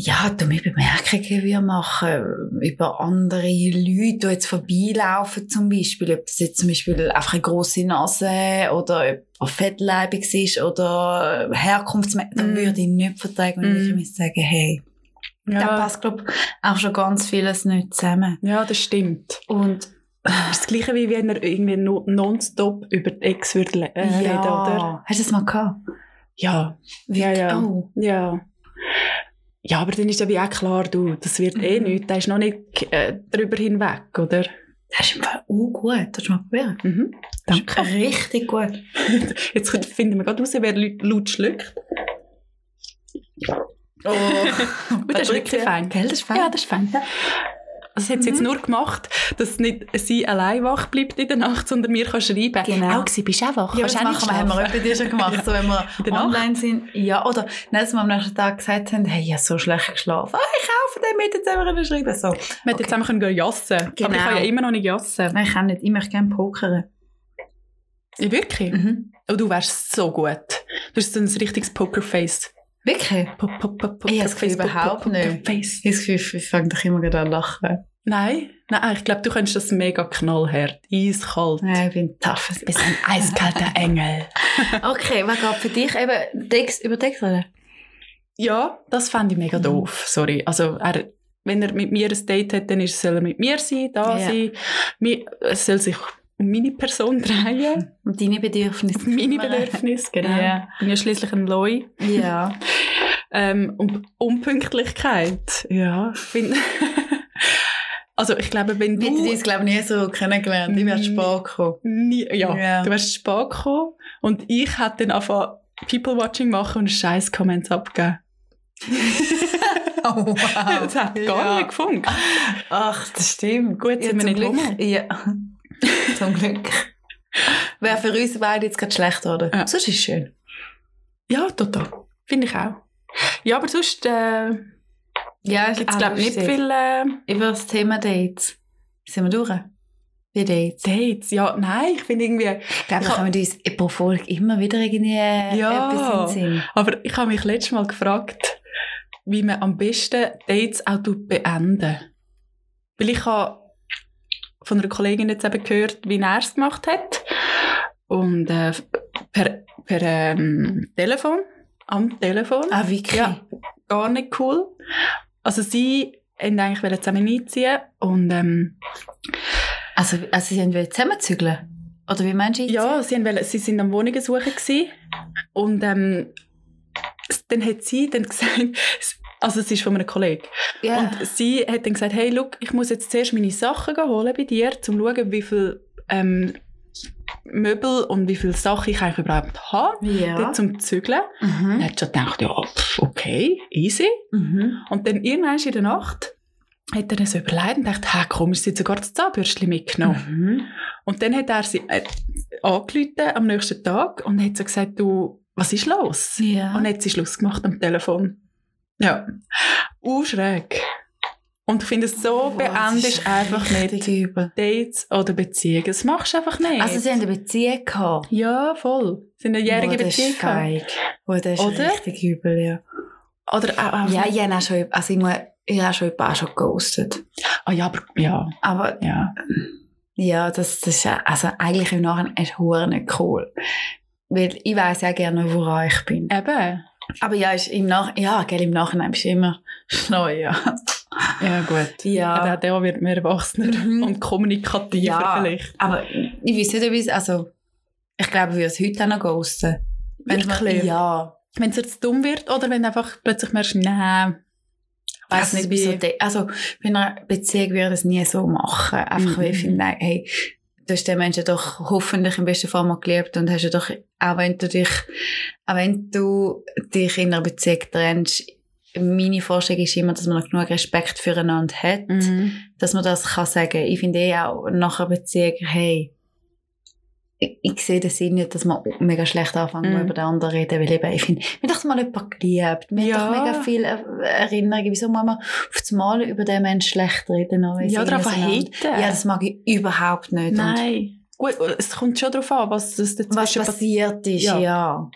S1: ja, dumme Bemerkungen wir machen über andere Leute, die jetzt vorbeilaufen zum Beispiel. Ob das jetzt zum Beispiel einfach eine grosse Nase oder ob fettleibig ist oder herkunftsmäßig, dann
S2: Mm.
S1: würde ich nicht wenn ich
S2: Mm.
S1: mir sagen, hey, da
S2: ja.
S1: passt, glaube ich, auch schon ganz vieles nicht zusammen.
S2: ja, das stimmt.
S1: Und
S2: Das ist das Gleiche, wie wenn er irgendwie no- nonstop über die Ex würde äh, reden, oder?
S1: Hast du das mal gehabt?
S2: Ja.
S1: Wie,
S2: Ja, ja.
S1: Oh.
S2: Ja. Ja, aber dann ist ja wie auch klar, du, das wird eh
S1: Mhm.
S2: nichts, da ist noch nicht äh, drüber hinweg, oder?
S1: Das ist im Fall auch gut. Das du mal probieren.
S2: Mhm.
S1: Das
S2: Danke.
S1: ist richtig gut.
S2: Jetzt finden wir gerade raus, wer laut- schluckt.
S1: Oh,
S2: das ist wirklich fein.
S1: Gell, das ist fein.
S2: Ja, das ist fein. Also das hat sie jetzt
S1: Mhm.
S2: nur gemacht, dass nicht sie allein wach bleibt in der Nacht, sondern mir kann schreiben
S1: Genau.
S2: Auch sie bist auch wach,
S1: Ja, das
S2: auch
S1: machen wir, haben wir auch bei dir schon gemacht, so wenn wir online sind. Ja, oder dass wir am nächsten Tag gesagt haben, hey, ich habe so schlecht geschlafen. Ah, ich kaufe den mit, jetzt haben wir schreiben. So.
S2: Wir hätten
S1: Okay.
S2: jetzt einfach können jassen Aber ich
S1: Genau.
S2: kann ja immer noch nicht jassen.
S1: Nein, ich kann nicht. Ich möchte gerne pokern.
S2: Ja, wirklich?
S1: Mhm.
S2: Oh, du wärst so gut. Du hast so ein richtiges Pokerface.
S1: Wirklich? Ich habe das Gefühl überhaupt nicht. Ich habe das Gefühl, ich fange doch immer wieder an lachen.
S2: Nein, nein, ich glaube, du könntest das mega knallhart, eiskalt.
S1: Nein, ich bin tough.
S2: Du bist ein eiskalter Engel.
S1: Okay, was geht für dich? Eben, Text, über Text reden?
S2: Ja, das fände ich mega
S1: Mhm.
S2: doof. Sorry. Also, er, wenn er mit mir ein Date hat, dann ist- soll er mit mir sein, da
S1: Ja.
S2: sein. Es soll sich um meine Person drehen,
S1: Und deine Bedürfnisse.
S2: um meine Bedürfnisse, genau.
S1: Ja.
S2: Ich bin ja schließlich ein Loi.
S1: Ja.
S2: Ähm, und Unpünktlichkeit, ja, ich finde... also, ich glaube, wenn
S1: Wir
S2: du...
S1: glaube ich, nie so kennengelernt. Ich wäre spät gekommen.
S2: Nie, ja,
S1: Ja.
S2: du wärst spät gekommen und ich hätte dann angefangen People-Watching machen und scheiß Comments abgeben.
S1: Oh, wow.
S2: Das hat gar
S1: Ja.
S2: nicht gefunkt.
S1: Ach, das stimmt.
S2: Gut, sind wir
S1: zum
S2: nicht
S1: Glück. Ja. zum Glück. Wäre für uns beide jetzt gerade schlecht, oder?
S2: Ja.
S1: Sonst ist es schön.
S2: Ja, total. Finde ich auch. Ja, aber sonst äh,
S1: Ja,
S2: gibt es, glaube ich, nicht viel äh,
S1: Über das Thema Dates. Sind wir durch? Wie Dates?
S2: Dates. Ja, nein, ich finde irgendwie...
S1: Ich glaube,
S2: hab-
S1: kommen uns pro Folge immer wieder irgendwie
S2: Ja.
S1: etwas in den Sinn.
S2: Aber ich habe mich letztes Mal gefragt, wie man am besten Dates auch beenden Weil ich habe von einer Kollegin jetzt eben gehört, wie er es gemacht hat. Und äh, per, per ähm, Telefon, am Telefon.
S1: Ah, wirklich?
S2: Ja, gar nicht cool. Also sie wollten eigentlich zusammen einziehen und ähm,
S1: Also, also sie wollen zusammenzügeln? Oder wie meinst du jetzt?
S2: ja, sie, sind am Wohnungen suchen gewesen. und ähm, dann hat sie dann gesagt, also es ist von einem Kollegen,
S1: ja.
S2: und sie hat dann gesagt, hey, look, ich muss jetzt zuerst meine Sachen holen bei dir, um zu schauen, wie viel ähm, Möbel und wie viele Sachen ich eigentlich überhaupt habe,
S1: ja.
S2: zum Zügeln. Dann
S1: Mhm.
S2: hat sie gedacht, ja, okay, easy.
S1: Mhm.
S2: Und dann irgendwann in der Nacht hat er dann so überlegt und dachte, hey, komisch, sie hat sogar das Zahnbürstchen mitgenommen.
S1: Mhm.
S2: Und dann hat er sie äh, angerufen am nächsten Tag und hat so gesagt, du, was ist los?
S1: Ja.
S2: Und dann hat sie Schluss gemacht am Telefon. Ja. Uh, schräg. Und ich finde es so,
S1: das
S2: beendest einfach nicht
S1: übel.
S2: Dates oder Beziehungen. Das machst du einfach nicht.
S1: Also sie haben eine Beziehung gehabt.
S2: ja, voll. Sie haben eine jährige
S1: Boah, das
S2: Beziehung gehabt.
S1: Boah, das ist
S2: Oder?
S1: richtig übel, ja.
S2: Oder auch, auch
S1: Ja, ich habe auch schon, also ich, muss, ich habe schon ein paar schon geghostet.
S2: Ah, ja, aber, ja,
S1: Aber
S2: ja.
S1: ja, das, das ist ja- also eigentlich im Nachhinein ist hure nicht cool. Weil ich weiß ja gerne, woran ich bin.
S2: Eben.
S1: Aber ja, ist im, Nach ja gell, im Nachhinein bist du immer neu, ja.
S2: Ja, gut.
S1: Ja.
S2: Auch der wird mehr erwachsener
S1: Mhm.
S2: und kommunikativer
S1: Ja.
S2: vielleicht.
S1: Aber ich weiß nicht, ob ich also ich glaube, würde es heute auch noch ghosten. Mal-
S2: Wirklich?
S1: Ja.
S2: Wenn es jetzt dumm wird oder wenn du einfach plötzlich merkst, nein, ich
S1: Also,
S2: nicht wie.
S1: so also bei einer Beziehung würde ich es nie so machen. Einfach weil ich
S2: Mhm.
S1: finde, hey, du hast den Menschen doch hoffentlich im besten Fall mal geliebt und hast ja doch, auch wenn du dich, auch wenn du dich in einer Beziehung trennst, meine Vorstellung ist immer, dass man noch genug Respekt füreinander hat,
S2: Mhm.
S1: dass man das kann sagen. Ich finde eh auch nach einer Beziehung, hey, ich, ich sehe den Sinn nicht, dass man mega schlecht anfangen
S2: Mhm.
S1: über den anderen reden, weil eben, ich finde, wir haben doch mal jemanden geliebt, wir
S2: Ja.
S1: haben doch mega viele Er- Erinnerungen, wieso muss man auf das Mal über den Menschen schlecht reden?
S2: Ja,
S1: auseinander-
S2: haten.
S1: Ja, das mag ich überhaupt nicht. Und
S2: Nein. Gut, es kommt schon darauf an, was das
S1: was
S2: dazwischen passiert.
S1: passiert ist,
S2: Ja.
S1: ja.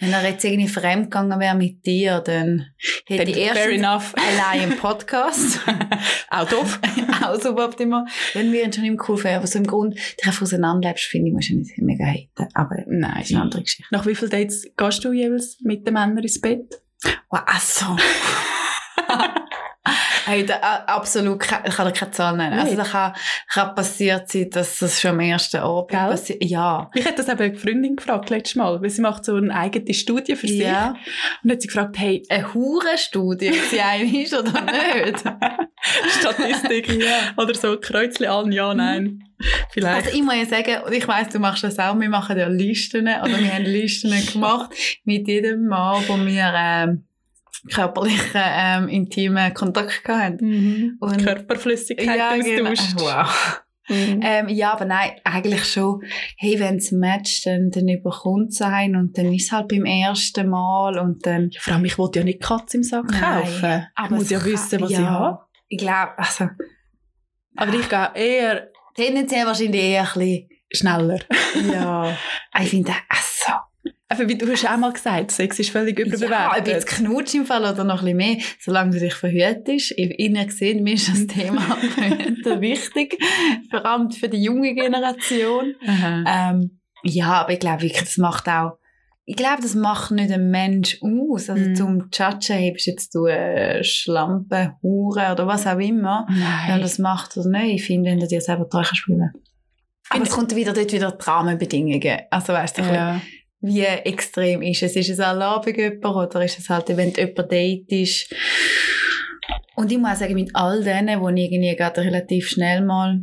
S1: Wenn er jetzt irgendwie fremdgegangen wäre mit dir, dann hätte
S2: Dann
S1: ich erstens allein im Podcast
S2: Auch doof.
S1: auch so immer, wenn wir ihn schon im cool wären. Aber so im Grund, dich einfach auseinanderlebst, finde ich, musst du nicht mega haten. Aber das
S2: Nein.
S1: ist eine andere Geschichte.
S2: Nach wie vielen Dates gehst du jeweils mit den Männern ins Bett?
S1: Wow, also. Hey, da, absolut, ich kann dir keine Zahl nennen. Also,
S2: Nicht?
S1: da kann, kann passiert sein, dass das schon am ersten Abend
S2: Gell?
S1: passiert. Ja.
S2: Ich hätte das eben eine Freundin gefragt letztes Mal, weil sie macht so eine eigene Studie für sich.
S1: Ja.
S2: Und hat sie gefragt, hey,
S1: Eine Hurenstudie, ob sie eine ist oder nicht.
S2: Statistik oder so, Kreuzchen an, ja, nein. Vielleicht.
S1: Also ich muss ja sagen, und ich weiss, du machst das auch, wir machen ja Listen, oder wir haben Listen gemacht mit jedem Mal, wo wir ähm, körperlichen, ähm, intimen Kontakt hatten.
S2: mhm.
S1: Und-
S2: Körperflüssigkeit
S1: genau.
S2: austauscht.
S1: Wow.
S2: Mhm.
S1: Ähm, ja, aber nein, eigentlich schon, hey, wenn es matcht, dann, dann überkommt es einen und dann ist es halt beim ersten Mal und dann...
S2: Ja, vor allem, ich wollte ja nicht Katz im Sack
S1: Nein,
S2: kaufen. Ich muss ja wissen, was
S1: ja,
S2: ich habe.
S1: Ich glaube, also,
S2: Aber ich gehe eher
S1: tendenziell wahrscheinlich eher ein bisschen,
S2: schneller.
S1: ja, ich finde, also...
S2: Einfach wie du hast auch mal gesagt, Sex ist völlig
S1: Ja,
S2: überbewertet.
S1: ob jetzt Knutsch im Fall oder noch ein bisschen mehr, solange du dich verhütest. Innen gesehen, mir ist das Thema Verhüten wichtig, vor allem für die junge Generation. Ähm, ja, aber ich glaube wirklich, das macht auch, ich glaube, das macht nicht ein Mensch aus. Also
S2: Mhm.
S1: zum Judgen, hey, bist jetzt du eine Schlampe, Hure oder was auch immer.
S2: Nein.
S1: Wenn das macht oder nicht, ich finde, wenn du dir selber treu kannst fühlen. Aber es kommt wieder dort wieder die Rahmenbedingungen. Also weißt du,
S2: ja.
S1: Wie extrem ist es? Ist es alle Abend jemand oder ist es halt, wenn jemand date ist? Und ich muss auch sagen, mit all denen, wo ich irgendwie gerade relativ schnell mal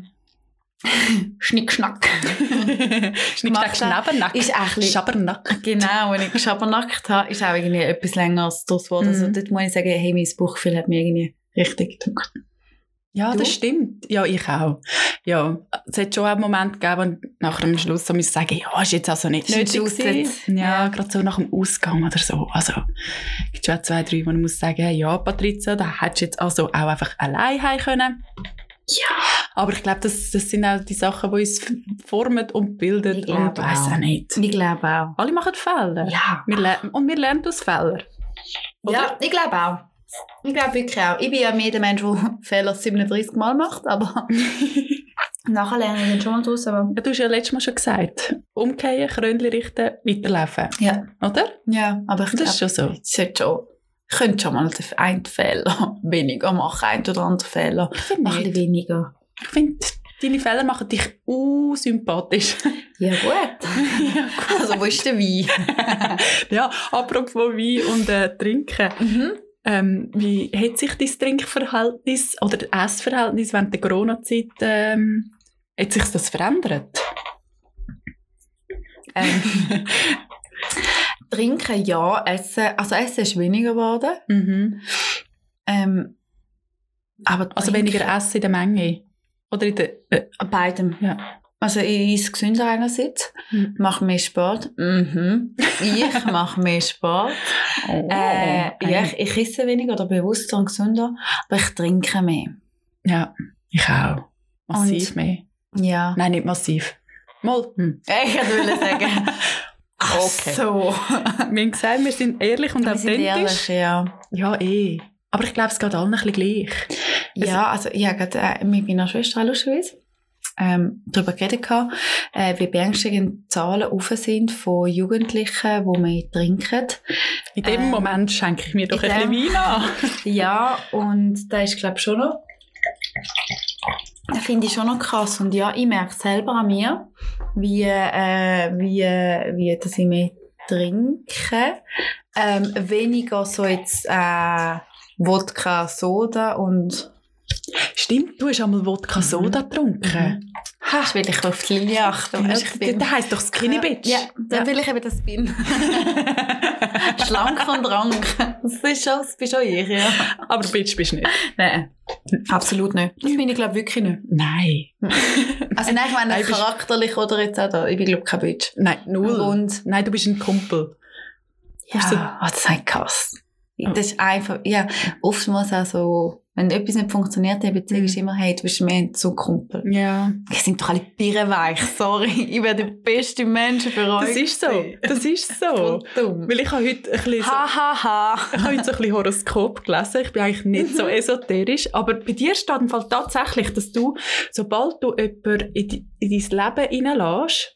S1: Schnick-Schnack
S2: Schnick,
S1: Gemacht
S2: schnack, schnabbernack.
S1: ist auch ein bisschen,
S2: Schabernack.
S1: genau, wenn ich geschabernackt habe, ist auch irgendwie etwas länger als das Wort. Also
S2: Mhm.
S1: dort muss ich sagen, hey, mein Bauchgefühl hat mir irgendwie richtig gedrückt.
S2: Ja,
S1: Du?
S2: das stimmt. Ja, ich auch. Ja, es hat schon einen Moment gegeben, wo nachher am Schluss so müssen sagen, ja, ist jetzt also nicht nötig. Ja,
S1: Ja.
S2: gerade so nach dem Ausgang oder so. Also, es gibt schon zwei, drei, wo man muss sagen, ja, Patrizia, da hättest du jetzt also auch einfach allein heim können.
S1: Ja.
S2: Aber ich glaube, das, das sind auch die Sachen, die uns formen und bilden
S1: Ich glaube
S2: und weiss
S1: auch.
S2: auch nicht.
S1: Ich glaube auch.
S2: Alle machen Fehler.
S1: Ja.
S2: Wir und wir lernen aus Fehlern. Oder?
S1: Ja, ich glaube auch. Ich glaube wirklich auch. Ich bin ja mehr der Mensch, der Fehler 37 Mal macht, aber nachher lerne ich dann schon mal draus. Aber
S2: Ja, du hast ja letztes Mal schon gesagt, umkehren, Krönchen richten, weiterlaufen.
S1: ja.
S2: Oder?
S1: ja, aber ich
S2: Das ist schon so.
S1: ich sollte schon, ich könnte schon mal einen Fehler weniger machen, einen oder anderen Fehler.
S2: Ich finde
S1: ein bisschen weniger.
S2: Ich finde, deine Fehler machen dich unsympathisch.
S1: Ja, gut. Also, wo ist der Wein?
S2: ja, apropos Wein und äh, Trinken.
S1: mhm.
S2: Ähm, wie hat sich dein Trinkverhältnis oder das Essverhältnis während der Corona-Zeit ähm, hat sich das verändert?
S1: ähm, trinken ja, essen, also essen ist weniger geworden.
S2: mhm.
S1: Ähm, aber
S2: Also
S1: trinken-
S2: weniger Essen in der Menge? Oder in der... Äh,
S1: Beidem.
S2: Ja.
S1: Also ich esse gesünder einerseits,
S2: Mhm.
S1: mache mehr Sport. Mhm. Ich mache mehr Sport.
S2: oh,
S1: Äh, ja, ich, ich esse weniger oder bewusster und gesünder, aber ich trinke mehr.
S2: ja, ich auch. Massiv
S1: Und-
S2: mehr.
S1: Ja.
S2: Nein, nicht massiv. Mal. Hm.
S1: Ich wollte sagen. Ach
S2: Okay.
S1: so.
S2: Wir haben gesagt, wir sind ehrlich und
S1: Wir sind
S2: authentisch.
S1: ehrlich, ja.
S2: Ja, eh. Aber ich glaube, es geht allen ein bisschen gleich.
S1: Ja, also ich habe gerade äh, mit meiner Schwester lustigerweise ähm, darüber geredet, gehabt, äh, wie beängstigend Zahlen rauf sind von Jugendlichen, die mehr trinken.
S2: In dem
S1: Ähm,
S2: Moment schenke ich mir doch
S1: in
S2: ein bisschen Wein an.
S1: Ja, und da ist, glaube ich, schon noch. Finde ich schon noch krass. Und ja, ich merke selber an mir, wie, äh, wie, wie dass ich mehr trinke. Ähm, weniger so jetzt äh, Wodka, Soda und
S2: Stimmt, du hast einmal Wodka Soda getrunken.
S1: Mhm. Das will ich auf die Linie achten.
S2: Ja,
S1: ich bin-
S2: das heisst doch Skinny Bitch.
S1: Ja, dann will ich eben das bin. Schlank und rank. Das ist schon, das bin schon ich, ja.
S2: Aber Bitch bist du nicht.
S1: Nein, absolut nicht. Das bin ich, glaube wirklich nicht.
S2: Nein.
S1: Also nein, ich meine
S2: Nein,
S1: charakterlich oder jetzt auch da. Ich bin, glaube kein Bitch.
S2: Nein, null.
S1: Und
S2: Nein, du bist ein Kumpel.
S1: ja,
S2: du-
S1: oh, das ist krass. Das ist einfach, ja, oftmals auch so, wenn etwas nicht funktioniert in der Beziehung, ist immer, hey, du bist mehr so Kumpel.
S2: Ja.
S1: Wir sind doch alle birrenweich, sorry. Ich bin der beste Mensch für euch.
S2: Das ist so. Das ist so.
S1: Dumm.
S2: Weil ich habe heute ein bisschen
S1: Ha, ha, ha.
S2: ich habe heute so ein bisschen Horoskop gelesen. Ich bin eigentlich nicht so esoterisch. Aber bei dir steht im Fall tatsächlich, dass du, sobald du jemanden in, dein Leben hineinlässt,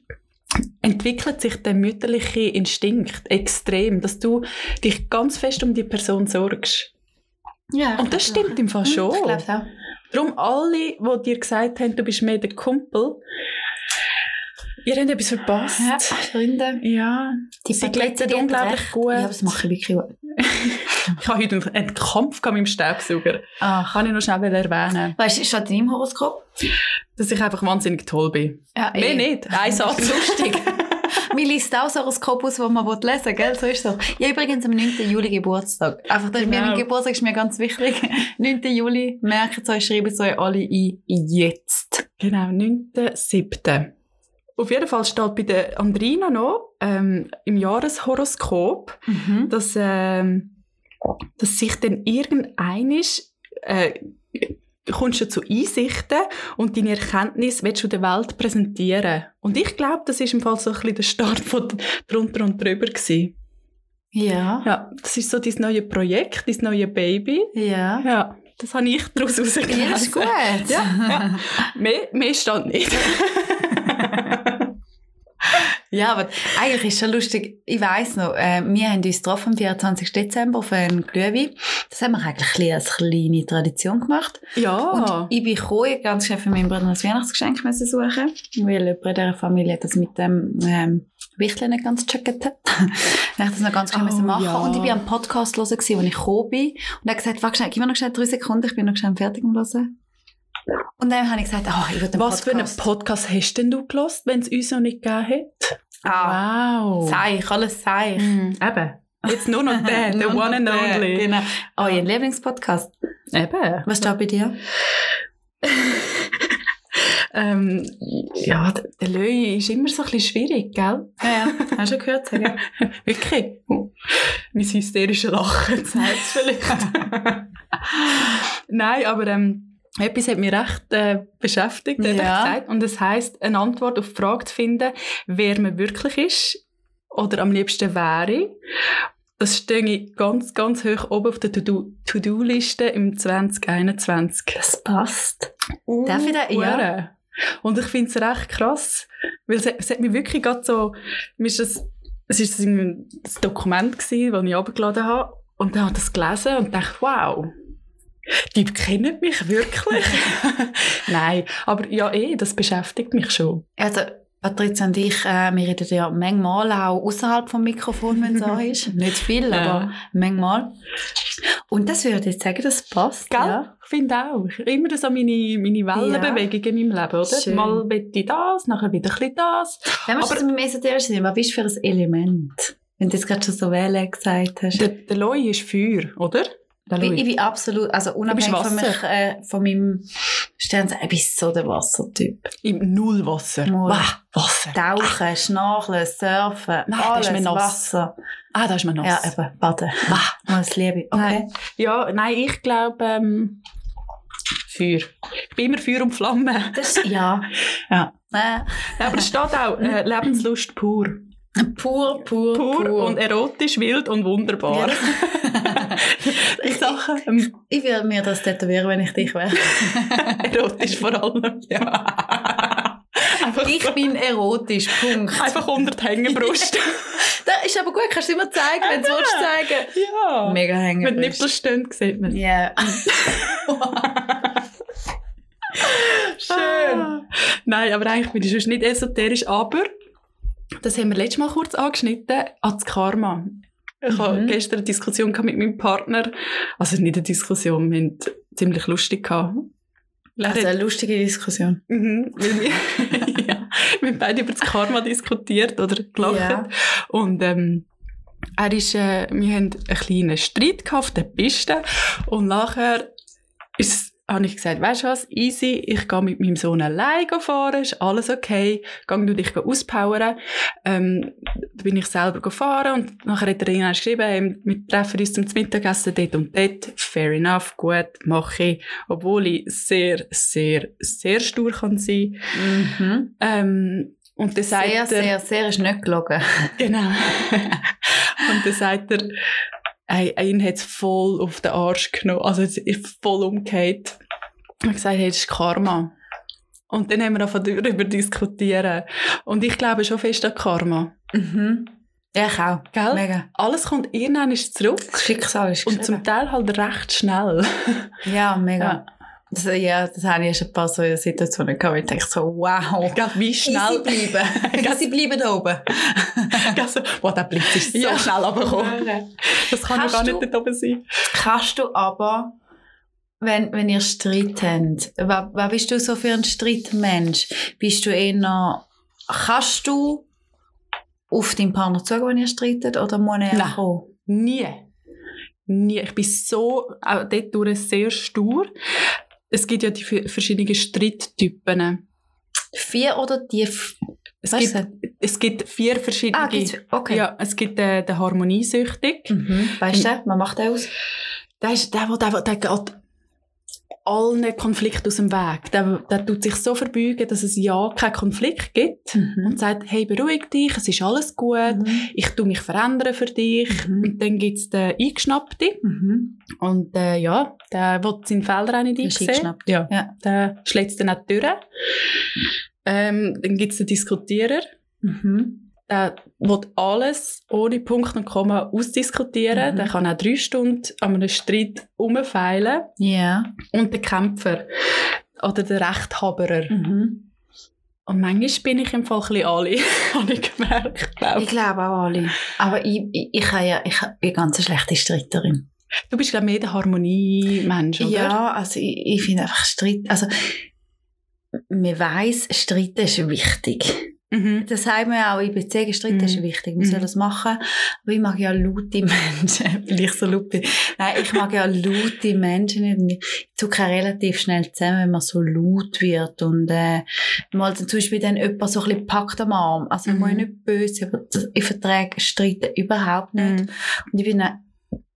S2: entwickelt sich der mütterliche Instinkt extrem, dass du dich ganz fest um die Person sorgst.
S1: Ja,
S2: Und das stimmt im Fall
S1: Hm,
S2: schon.
S1: Ich glaube auch.
S2: Darum alle, die dir gesagt haben, du bist mehr der Kumpel, ihr habt etwas verpasst.
S1: Ja, Freunde.
S2: Ja.
S1: Die
S2: Sie glätten unglaublich
S1: recht.
S2: gut.
S1: Ja, das mache ich wirklich gut.
S2: Ich habe heute einen- Kampf mit dem Staubsauger.
S1: Ach.
S2: Kann ich noch schnell erwähnen.
S1: Weißt du, steht in deinem Horoskop?
S2: Dass ich einfach wahnsinnig toll bin.
S1: Ja,
S2: Mehr nicht. Ein Satz.
S1: Lustig. Man liest auch das Horoskop aus, das man lesen will, gell? So ist. Ich habe übrigens am 9. Juli Geburtstag. Einfach, das
S2: Genau.
S1: mein Geburtstag ist mir ganz wichtig. 9. Juli, merkt es euch, schreibt es euch alle ein. Jetzt.
S2: Genau, 9.7. Auf jeden Fall steht bei der Andrina noch ähm, im Jahreshoroskop,
S1: Mhm.
S2: dass, ähm, dass sich dann irgendeinisch äh, kommst du zu Einsichten und deine Erkenntnis willst du der Welt präsentieren. Und ich glaube, das ist im Fall so ein bisschen der Start von drunter und drüber gewesen.
S1: Ja.
S2: Ja, das ist so dein neue Projekt, dein neue Baby.
S1: Ja.
S2: Ja, das habe ich daraus herausgelesen.
S1: Ja, ist gut.
S2: Ja, ja. Mehr, mehr stand nicht.
S1: Ja, aber eigentlich ist schon lustig. Ich weiss noch, äh, wir haben uns getroffen am 24. Dezember für einen Glühwein. Das haben wir eigentlich ein als kleine Tradition gemacht.
S2: Ja.
S1: Und ich bin gekommen, ganz schnell für meinen Bruder ein Weihnachtsgeschenk müssen suchen, weil jemand in dieser Familie das mit dem ähm, Wichteln nicht ganz gecheckt hat. Ich das noch ganz schnell
S2: Oh,
S1: müssen machen.
S2: ja.
S1: Und ich war am Podcast hören, als ich gekommen bin. Und er hat gesagt, warte schnell, gib mir noch schnell drei Sekunden, ich bin noch schnell fertig am Hören. Und dann habe ich gesagt, oh, ich den
S2: Was für einen
S1: Podcast.
S2: Podcast hast denn du gelost, wenn es uns noch nicht gegeben hat?
S1: Ah,
S2: Wow.
S1: sei ich, alles sei ich.
S2: Mhm. Eben. Jetzt nur noch der, the one and only.
S1: Genau. Euer Lieblingspodcast.
S2: Eben.
S1: Was steht bei dir?
S2: Ähm, ja, der Löwe ist immer so ein bisschen schwierig, gell?
S1: Ja, ja. Hast du schon gehört? Sagen?
S2: Wirklich. Oh. Mein hysterisches Lachen zeigt es vielleicht. Nein, aber ähm, etwas hat mich recht äh, beschäftigt, ehrlich
S1: Ja.
S2: gesagt. Und es heisst, eine Antwort auf die Frage zu finden, wer man wirklich ist oder am liebsten wäre. Das stehe ganz, ganz hoch oben auf der To-Do- To-Do-Liste im 2021.
S1: Das passt. Darf ich da- ja?
S2: Und ich finde es recht krass, weil es, es hat mich wirklich gerade so, mir ist das, es ist ein Dokument gewesen, das ich abgeladen habe und dann habe ich das gelesen und dachte, wow, die kennen mich wirklich. Nein, aber ja eh, das beschäftigt mich schon.
S1: Also, Patricia und ich, äh, wir reden ja manchmal auch außerhalb vom Mikrofon, wenn es so ist. Nicht viel,
S2: Ja.
S1: aber manchmal. Und das würde ich jetzt sagen, das passt.
S2: Gell?
S1: Ja.
S2: Ich finde auch. Ich- Immer so meine, meine Wellenbewegung in meinem Leben, oder?
S1: Schön.
S2: Mal will ich das, nachher wieder ein bisschen das.
S1: Wenn wir
S2: Aber-
S1: schon im Esoterischen sind, was bist du für ein Element? Wenn du jetzt gerade schon so wählen gesagt hast.
S2: Der, der Loi ist Feuer, oder?
S1: Ich, ich bin absolut, also unabhängig von, mich,
S2: Wasser.
S1: äh, von meinem Stern, ich bin so der Wassertyp.
S2: Im Nullwasser.
S1: Null.
S2: Wah, Wasser.
S1: Tauchen, Schnorcheln, Surfen,
S2: Nein, da
S1: alles
S2: ist mir nass.
S1: Wasser.
S2: Ah, da ist man nass.
S1: Ja, eben, baden.
S2: Wah.
S1: Das liebe ich. Okay.
S2: Nein. Ja, nein, ich glaube, ähm, Feuer. Ich bin immer Feuer und Flamme.
S1: Das, ja.
S2: Ja.
S1: Äh,
S2: Aber es steht auch, äh, Lebenslust pur.
S1: Pur, pur,
S2: Pur, und erotisch, wild und wunderbar.
S1: Ja.
S2: ich ähm,
S1: Ich würde mir das tätowieren, wenn ich dich wäre.
S2: erotisch vor allem. Ja. einfach,
S1: Ich bin erotisch, Punkt.
S2: einfach unter die Hängebrust.
S1: Das ist aber gut, kannst du immer zeigen, wenn du willst zeigen.
S2: ja.
S1: Mega
S2: Wenn die
S1: hängen.
S2: Nippel stehen, sieht man.
S1: Ja.
S2: Schön. Nein, aber eigentlich bin ich sonst nicht esoterisch, aber das haben wir letztes Mal kurz angeschnitten, an das Karma. Ich
S1: Mhm.
S2: hatte gestern eine Diskussion mit meinem Partner, also nicht eine Diskussion, wir haben ziemlich lustig gehabt.
S1: Also eine lustige Diskussion.
S2: Mhm, weil wir, ja, wir haben beide über das Karma diskutiert oder gelacht.
S1: Ja.
S2: Und ähm, er ist, äh, wir haben einen kleinen Streit gehabt auf der Piste und nachher ist habe ich gesagt, weißt du was, easy, ich gehe mit meinem Sohn allein fahren, ist alles okay, geh du dich auspowern. Ähm, da bin ich selber gefahren und nachher hat er ihnen geschrieben, hey, wir treffen uns zum Mittagessen dort und dort. Fair enough, gut, mache ich. Obwohl ich sehr, sehr, sehr stur kann sein.
S1: Mhm.
S2: Ähm, und dann sagt
S1: Sehr,
S2: er,
S1: sehr, sehr ist nicht gelogen.
S2: Genau. und dann sagt er, ihn hat es voll auf den Arsch genommen. Also es ist voll umgekehrt. Ich habe gesagt, hey, das ist Karma. Und dann haben wir einfach darüber diskutieren. Und ich glaube schon fest an Karma.
S1: Mhm. Ja, ich auch.
S2: Gell?
S1: Mega.
S2: Alles kommt irgendwann zurück.
S1: Das Schicksal ist
S2: Und zum Teil halt recht schnell.
S1: Ja, mega.
S2: Ja.
S1: Das, ja, das habe ich schon ein paar so Situationen gehabt, wo ich denke so, wow.
S2: Gell, wie schnell.
S1: Easy bleiben. Easy bleiben da oben.
S2: Gell, so, Boah, der Blitz ist so
S1: Ja.
S2: schnell runtergekommen. Das kann ja
S1: Kannst
S2: gar
S1: du-
S2: nicht dort oben sein.
S1: Kannst du aber, wenn, wenn ihr Streit habt, was, was bist du so für ein Streitmensch? Bist du eher, kannst du auf deinen Partner zugehen, wenn ihr streitet, oder muss er
S2: Nein.
S1: kommen?
S2: Nie. Nie. Ich bin so, auch dort sehr stur. Es gibt ja die verschiedenen Streittypen.
S1: Vier oder die...
S2: Es gibt, es gibt vier verschiedene.
S1: Ah, okay.
S2: Ja, es gibt äh, den Harmoniesüchtig.
S1: Mhm. Weißt du, was macht der aus?
S2: Der ist der, der, der, der geht allen Konflikten aus dem Weg. Der, der tut sich so verbeugen, dass es ja keinen Konflikt gibt.
S1: Mhm.
S2: Und sagt, hey, beruhig dich, es ist alles gut,
S1: Mhm.
S2: ich tu mich verändern für dich.
S1: Mhm.
S2: Und dann gibt's den Eingeschnappten.
S1: Mhm.
S2: Und äh, ja, der will seinen Fehler auch nicht einsehen.
S1: eingeschnappt.
S2: Ja.
S1: Ja.
S2: Der schlägt dann auch durch. Ähm, dann gibt es den Diskutierer.
S1: Mhm.
S2: Der will alles ohne Punkt und Komma ausdiskutieren.
S1: Mhm.
S2: Der kann auch drei Stunden an einem Streit umfeilen.
S1: Ja.
S2: Und der Kämpfer. Oder der Rechthaberer.
S1: Mhm.
S2: Und manchmal bin ich im Fall ein bisschen alle, habe ich gemerkt. glaub.
S1: Ich glaube auch alle. Aber ich, ich, ich, ja, ich bin ganz eine schlechte Streiterin.
S2: Du bist glaube mehr der Harmoniemensch, oder?
S1: Ja, also ich, ich finde einfach Streit, also man weiss, Streiten ist wichtig.
S2: Mhm.
S1: Das sagen wir auch in Beziehungen, Streiten ist
S2: Mhm.
S1: wichtig. Wir
S2: Mhm.
S1: sollen das machen. Aber ich mag ja laute Menschen, weil ich so laut bin. Nein, ich mag ja laute Menschen nicht. Ich zucke relativ schnell zusammen, wenn man so laut wird. Und äh, mal zum Beispiel dann jemand so ein bisschen packt am Arm. Also ich
S2: Mhm.
S1: muss nicht böse, aber ich verträge Streiten überhaupt nicht.
S2: Mhm.
S1: Und ich bin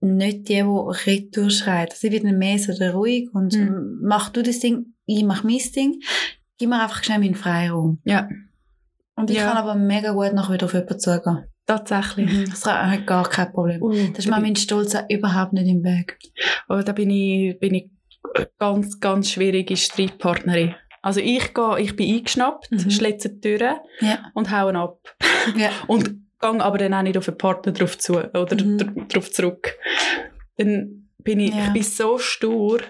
S1: nicht die, die retour schreit. Also ich bin dann mehr so ruhig und
S2: Mhm.
S1: mach du das Ding, ich mach mein Ding. Gib mir einfach schnell meinen Freiraum.
S2: Ja,
S1: Und ich
S2: Ja.
S1: kann aber mega gut noch wieder auf jemanden zugehen.
S2: tatsächlich.
S1: Das hat gar kein Problem.
S2: Uh,
S1: Das ist mir mein Stolz auch überhaupt nicht im Weg.
S2: Oh, da bin ich, bin ich ganz, ganz schwierige Streitpartnerin. Also ich gehe, ich bin eingeschnappt,
S1: Mhm.
S2: schlitze die Türen
S1: Ja.
S2: und hauen ab.
S1: Ja.
S2: Und gehe aber dann auch nicht auf den Partner drauf zu oder
S1: Mhm.
S2: dr- drauf zurück. Dann bin ich,
S1: Ja.
S2: ich bin so stur.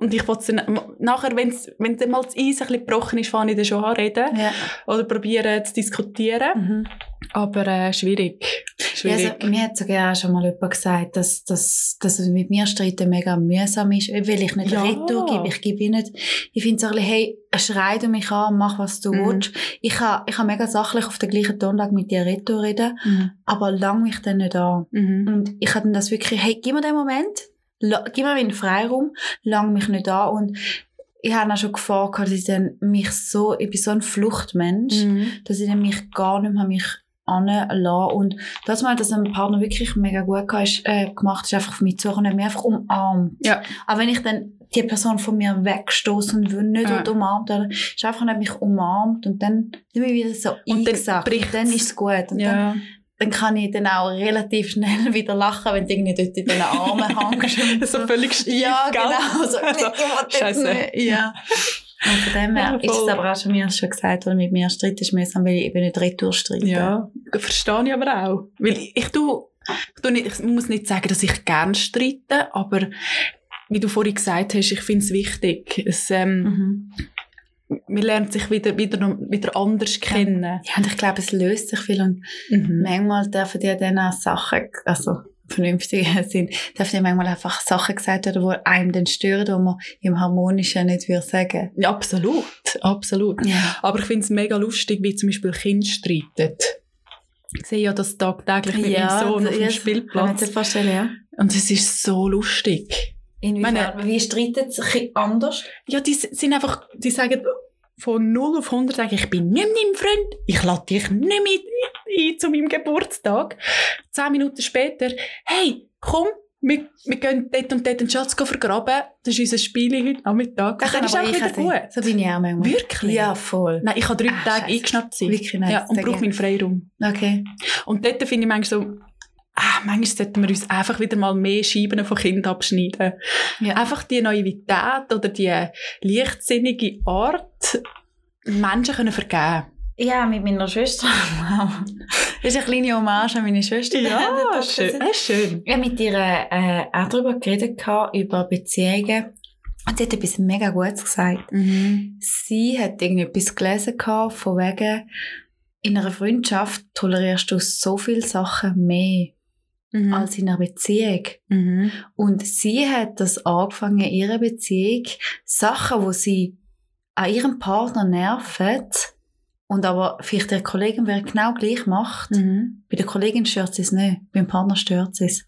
S2: Und ich wollte dann, nachher, wenn's, wenn dann mal das Eis ein bisschen gebrochen ist, fange ich dann schon an reden
S1: Ja.
S2: oder probieren zu diskutieren.
S1: Mhm.
S2: Aber äh, schwierig.
S1: Ja,
S2: schwierig.
S1: also, mir hat sogar auch schon mal jemand gesagt, dass, dass, dass es mit mir streiten mega mühsam ist, weil ich nicht
S2: Ja.
S1: Retour gebe. Ich gebe nicht. Ich finde so ein bisschen, hey, schrei du mich an, mach was du
S2: Mhm.
S1: willst. Ich kann, ich kann mega sachlich auf der gleichen Tonlage mit dir Retour reden,
S2: Mhm.
S1: aber lang mich dann nicht an.
S2: Mhm.
S1: Und ich hatte dann das wirklich, hey, gib mir den Moment, gib mir meinen Freiraum, lang mich nicht an. Und ich habe auch schon Gefahr gehabt, dass ich dann mich so, ich bin so ein Fluchtmensch,
S2: Mhm.
S1: dass ich dann mich gar nicht mehr mich anlassen. Und das mal, dass ein Partner wirklich mega gut geha- ist, äh, gemacht ist, einfach auf mich zu und hat mich einfach umarmt.
S2: Ja.
S1: Aber wenn ich dann die Person von mir wegstoße und will nicht
S2: Ja.
S1: und umarmt, dann ist einfach nicht mich umarmt und dann sind wir wieder so
S2: Und dann
S1: eingesackt. Und
S2: bricht's.
S1: dann ist es gut. Und dann,
S2: Ja.
S1: dann kann ich dann auch relativ schnell wieder lachen, wenn du irgendwie dort in den Armen hängst.
S2: so völlig steif,
S1: ja, genau. So,
S2: Also,
S1: nicht. Ja. Und von dem her
S2: Ja,
S1: ist es aber auch schon mir schon gesagt, weil mit mir Streit ist mühsam, weil ich eben nicht retour streite.
S2: Ja, verstehe ich aber auch. Weil ich, ich, tu, ich, tu nicht, ich muss nicht sagen, dass ich gerne streite, aber wie du vorhin gesagt hast, ich finde es wichtig. Es, ähm,
S1: Mhm.
S2: Man lernt sich wieder, wieder, wieder anders kennen.
S1: Ja, und ich glaube, es löst sich viel und
S2: Mhm.
S1: manchmal dürfen die dann auch Sachen, also vernünftiger sind, dürfen ja manchmal einfach Sachen gesagt werden, die einem dann stören, die man im Harmonischen nicht würde sagen.
S2: Ja, absolut, absolut.
S1: Ja.
S2: Aber ich finde es mega lustig, wie zum Beispiel Kinder streiten. Ich sehe ja das tagtäglich mit meinem Sohn auf dem
S1: Kann ich
S2: Spielplatz.
S1: mir vorstellen, ja.
S2: Und es ist so lustig.
S1: Inwiefern?
S2: Meine-
S1: wie streitet sich anders?
S2: Ja, die sind einfach, die sagen von 0 auf 100, sagen, ich bin nicht mehr dein Freund, ich lade dich nicht mehr ein zu meinem Geburtstag. Zehn Minuten später, hey, komm, wir, wir gehen dort und dort den Schatz vergraben, das ist unser Spiel heute Nachmittag. Und dann ist auch wieder gut.
S1: So bin ich auch manchmal.
S2: Wirklich?
S1: Ja, voll.
S2: Nein, ich habe drei
S1: Ah,
S2: Tage
S1: Scheiße.
S2: eingeschnappt sein.
S1: Wirklich nicht.
S2: Ja, und brauche meinen Freiraum.
S1: Okay.
S2: Und dort finde ich manchmal so, ah, manchmal sollten wir uns einfach wieder mal mehr Scheiben von Kindern abschneiden.
S1: Ja.
S2: Einfach die Naivität oder die leichtsinnige Art, Menschen können vergeben.
S1: Ja, mit meiner Schwester. das ist eine kleine Hommage an meine Schwester.
S2: das ist schön. Das ist schön.
S1: Ich habe mit ihr äh, auch darüber geredet, über Beziehungen. Und sie hat etwas mega Gutes gesagt.
S2: Mhm.
S1: Sie hat etwas gelesen, von wegen, in einer Freundschaft tolerierst du so viele Sachen mehr
S2: Mhm.
S1: als in einer Beziehung.
S2: Mhm.
S1: Und sie hat das angefangen in ihrer Beziehung, Sachen, wo sie an ihrem Partner nerven und aber vielleicht der Kollegin wer genau gleich macht.
S2: Mhm.
S1: Bei der Kollegin stört sie es nicht, beim Partner stört sie es.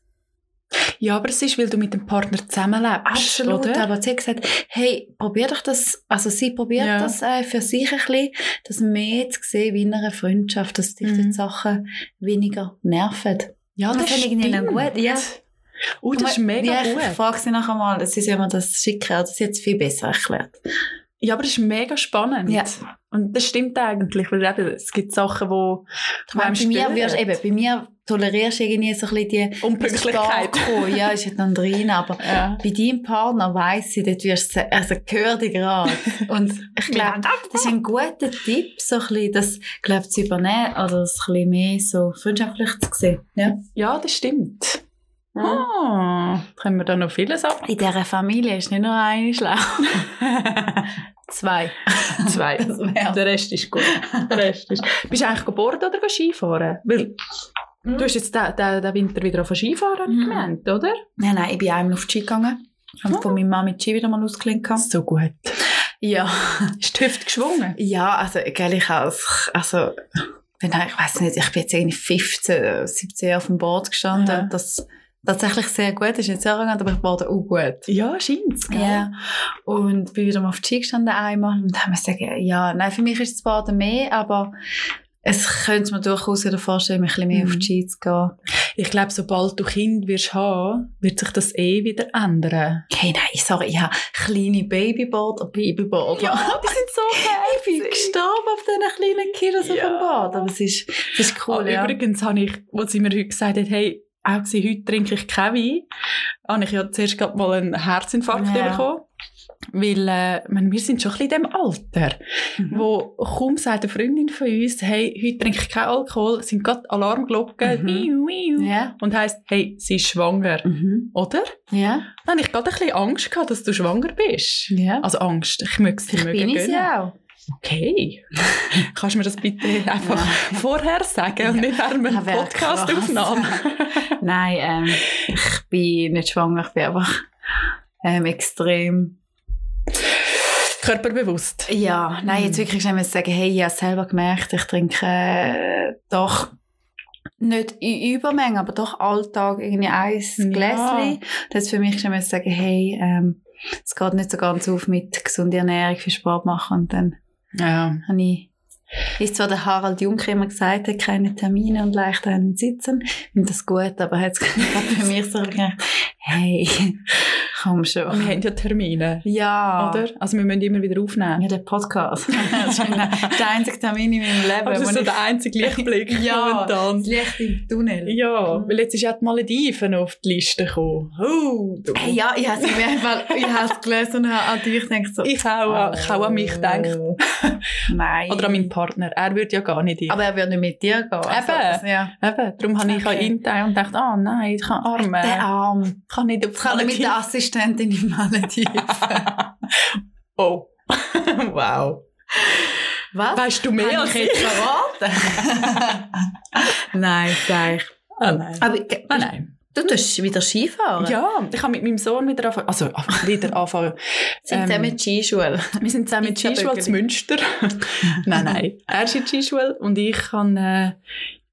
S2: Ja, aber es ist, weil du mit dem Partner zusammenlebst, oder?
S1: aber sie hat gesagt, hey, probier doch das, also sie probiert
S2: Ja.
S1: das äh, für sich ein bisschen, das mehr zu sehen wie in einer Freundschaft, dass dich
S2: Mhm.
S1: die Sachen weniger nerven.
S2: Ja,
S1: Und
S2: das
S1: finde ich gut, ja.
S2: Oh, das ist mega
S1: ja, Ich
S2: gut.
S1: frage sie nachher mal, sie soll mir das schicken, oder sie hat es viel besser erklärt.
S2: Ja, aber das ist mega spannend.
S1: Ja.
S2: Und das stimmt eigentlich, weil eben, es gibt Sachen, wo
S1: Ich meine, bei mir, wirst, eben, bei mir tolerierst du irgendwie so ein bisschen die
S2: Unpünktlichkeit.
S1: Ja, ist jetzt dann drin, aber
S2: Ja.
S1: bei deinem Partner weiss ich, dort wirst du, also gehör dich gerade. Und ich glaube, das ist ein guter Tipp, so ein bisschen das, glaube zu übernehmen, oder das ein bisschen mehr so freundschaftlich zu sehen. Ja.
S2: Ja, das stimmt. Ah, können wir da noch vieles ab?
S1: In dieser Familie ist nicht nur eine schlau. Zwei.
S2: Zwei. Der Rest ist gut. Der Rest ist. Bist du eigentlich geboren oder Skifahren? Weil du hast jetzt den, den, den Winter wieder auf Skifahren
S1: Mhm.
S2: gemeint, oder?
S1: Nein, nein, ich bin einmal auf die Ski gegangen. Ich habe von meiner Mama mit Ski wieder mal ausgelenkt.
S2: So gut.
S1: Ja.
S2: Ist die Hüfte geschwungen?
S1: Ja, also, gell, ich als, also, ich weiß nicht, ich bin jetzt irgendwie 15, 17 Jahre auf dem Board gestanden. Und Das tatsächlich sehr gut, ist nicht sehr arrogant, aber ich war da auch gut.
S2: Ja, scheint's. gell?
S1: Ja. Und bin wieder mal auf die Ski gestanden einmal und haben mir gesagt, ja, nein, für mich ist das Baden mehr, aber es könnte mir durchaus wieder vorstellen, mich ein bisschen mehr
S2: Mhm.
S1: auf die Ski zu gehen.
S2: Ich glaube, sobald du Kind wirst haben, wird sich das eh wieder ändern.
S1: Hey, nein, ich sage, ja, kleine Babyboarder, Babyboarder.
S2: die sind so
S1: ich bin gestorben auf diesen kleinen Kindern auf
S2: Ja.
S1: dem Bad, aber es ist, es ist cool,
S2: Ah,
S1: ja.
S2: Übrigens habe ich, als sie mir heute gesagt hat, hey, auch gesagt, heute trinke ich keinen Wein, habe ich ja zuerst gerade mal einen Herzinfarkt
S1: Ja.
S2: bekommen. Weil äh, ich wir sind schon ein bisschen in dem Alter,
S1: Mhm.
S2: wo kaum sagt eine Freundin von uns, hey, heute trinke ich keinen Alkohol, sind gerade Alarmglocken,
S1: Mhm. Ja.
S2: und heisst, hey, sie ist schwanger,
S1: Mhm.
S2: oder?
S1: Ja.
S2: Dann habe ich gerade ein bisschen Angst gehabt, dass du schwanger bist.
S1: Ja.
S2: Also Angst, ich möchte es dir
S1: Vielleicht bin ich sie auch.
S2: Okay. Kannst du mir das bitte einfach vorher sagen und nicht während einer
S1: wäre
S2: Podcast-Aufnahme?
S1: Nein, ähm, ich bin nicht schwanger, ich bin einfach ähm, extrem.
S2: Körperbewusst.
S1: Ja, nein, jetzt wirklich schnell sagen, hey, ich habe selber gemerkt, ich trinke äh, doch nicht in Übermengen, aber doch Alltag irgendwie ein
S2: Ja.
S1: Gläschen. Das ist für mich schnell sagen, hey, ähm, es geht nicht so ganz auf mit gesunder Ernährung, viel Sport machen und dann
S2: Ja.
S1: habe ich ist zwar der Harald Juncker immer gesagt, hat keine Termine und leicht einen sitzen. Finde das gut, aber hat es bei mir so gedacht, hey, komm
S2: Und
S1: schon.
S2: wir haben ja Termine,
S1: Ja.
S2: oder? Also wir müssen immer wieder aufnehmen.
S1: Ja, der Podcast. das ist der einzige Termin in meinem Leben.
S2: Aber das ist so der einzige Lichtblick
S1: Ja.
S2: momentan.
S1: das Licht im Tunnel.
S2: Ja, weil jetzt ist ja die Malediven auf die Liste gekommen. Oh, du.
S1: Hey, ja, ich habe es habe gelesen und habe an dich gedacht so,
S2: Ich auch, ich auch an mich gedacht.
S1: Nein.
S2: Oder an meinen Partner. Er würde ja gar nicht hin.
S1: Aber er würde nicht mit dir gehen. Also,
S2: Eben.
S1: ja.
S2: Eben, darum habe ich
S1: Okay.
S2: an ihn gedacht und gedacht, ah nein, ich kann Arme.
S1: Der Arm.
S2: Ich kann nicht auf
S1: kann mit der Assistentin in Malediven.
S2: Oh. wow.
S1: Was?
S2: Weißt du mehr als
S1: ich jetzt verraten? nein, sag ich.
S2: Ah nein.
S1: Aber
S2: Ah nein.
S1: Du tust wieder Skifahren?
S2: Ja, ich habe mit meinem Sohn wieder angefangen, also wieder anfangen.
S1: Sind ähm, zusammen mit Skischule?
S2: Wir sind zusammen mit Skischule zu Münster. nein, nein. Er ist in Skischule und ich kann, äh,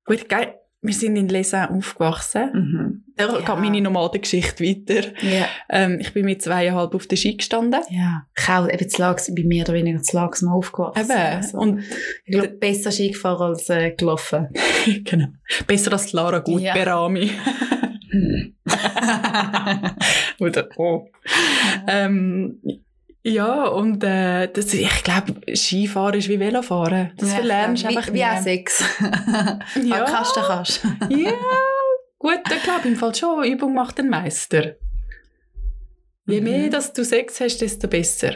S2: gut, geil. Wir sind in Lesin aufgewachsen. Mhm. Da ja. geht meine Nomadengeschichte weiter. Ja. Ähm, ich bin mit zweieinhalb auf der Ski gestanden.
S1: Ja. Ich auch eben zu Lags, bei mir oder weniger zu Lags noch aufgewachsen. Eben.
S2: Also, und
S1: ich glaube, besser Ski gefahren als äh, gelaufen.
S2: genau. Besser als Lara Gutberami. Ja. oder, oh. ähm, ja, und äh, das, ich glaube, Skifahren ist wie Velofahren. Das ja, verlernst du einfach
S1: wie, wie auch Sex. ja. kannst du, kannst.
S2: ja, gut, ich glaube im Fall schon. Übung macht den Meister. Je mhm. mehr dass du Sex hast, desto besser.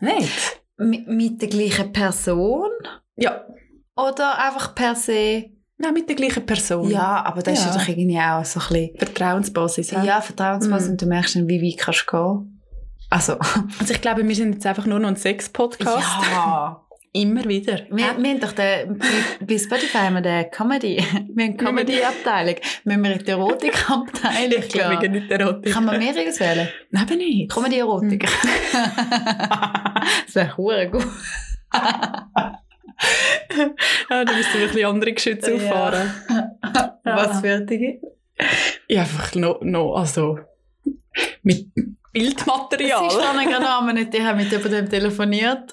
S2: Nicht?
S1: Mit, mit der gleichen Person?
S2: Ja.
S1: Oder einfach per se?
S2: Nein, mit der gleichen Person.
S1: Ja, aber das ja. ist ja doch irgendwie auch so ein bisschen...
S2: Vertrauensbasis.
S1: Ja, ja Vertrauensbasis. Mhm. Und du merkst dann, wie weit kannst du gehen.
S2: Also, also ich glaube, wir sind jetzt einfach nur noch ein Sex-Podcast.
S1: Ja.
S2: Immer wieder.
S1: Wir, wir haben doch den, bei Spotify haben wir den Comedy, wir haben Comedy-Abteilung. Müssen wir in die Erotik-Abteilung
S2: Ich glaube, wir gehen nicht Erotik.
S1: Kann man mehr auswählen?
S2: Nein, nicht.
S1: Comedy-Erotik. das wäre gut.
S2: ja, da müssen wir ein bisschen andere Geschütze ja. auffahren.
S1: Was fertige?
S2: Ja, einfach noch, noch also mit Bildmaterial.
S1: Es ist dann gerade nicht, ich habe mit jemandem telefoniert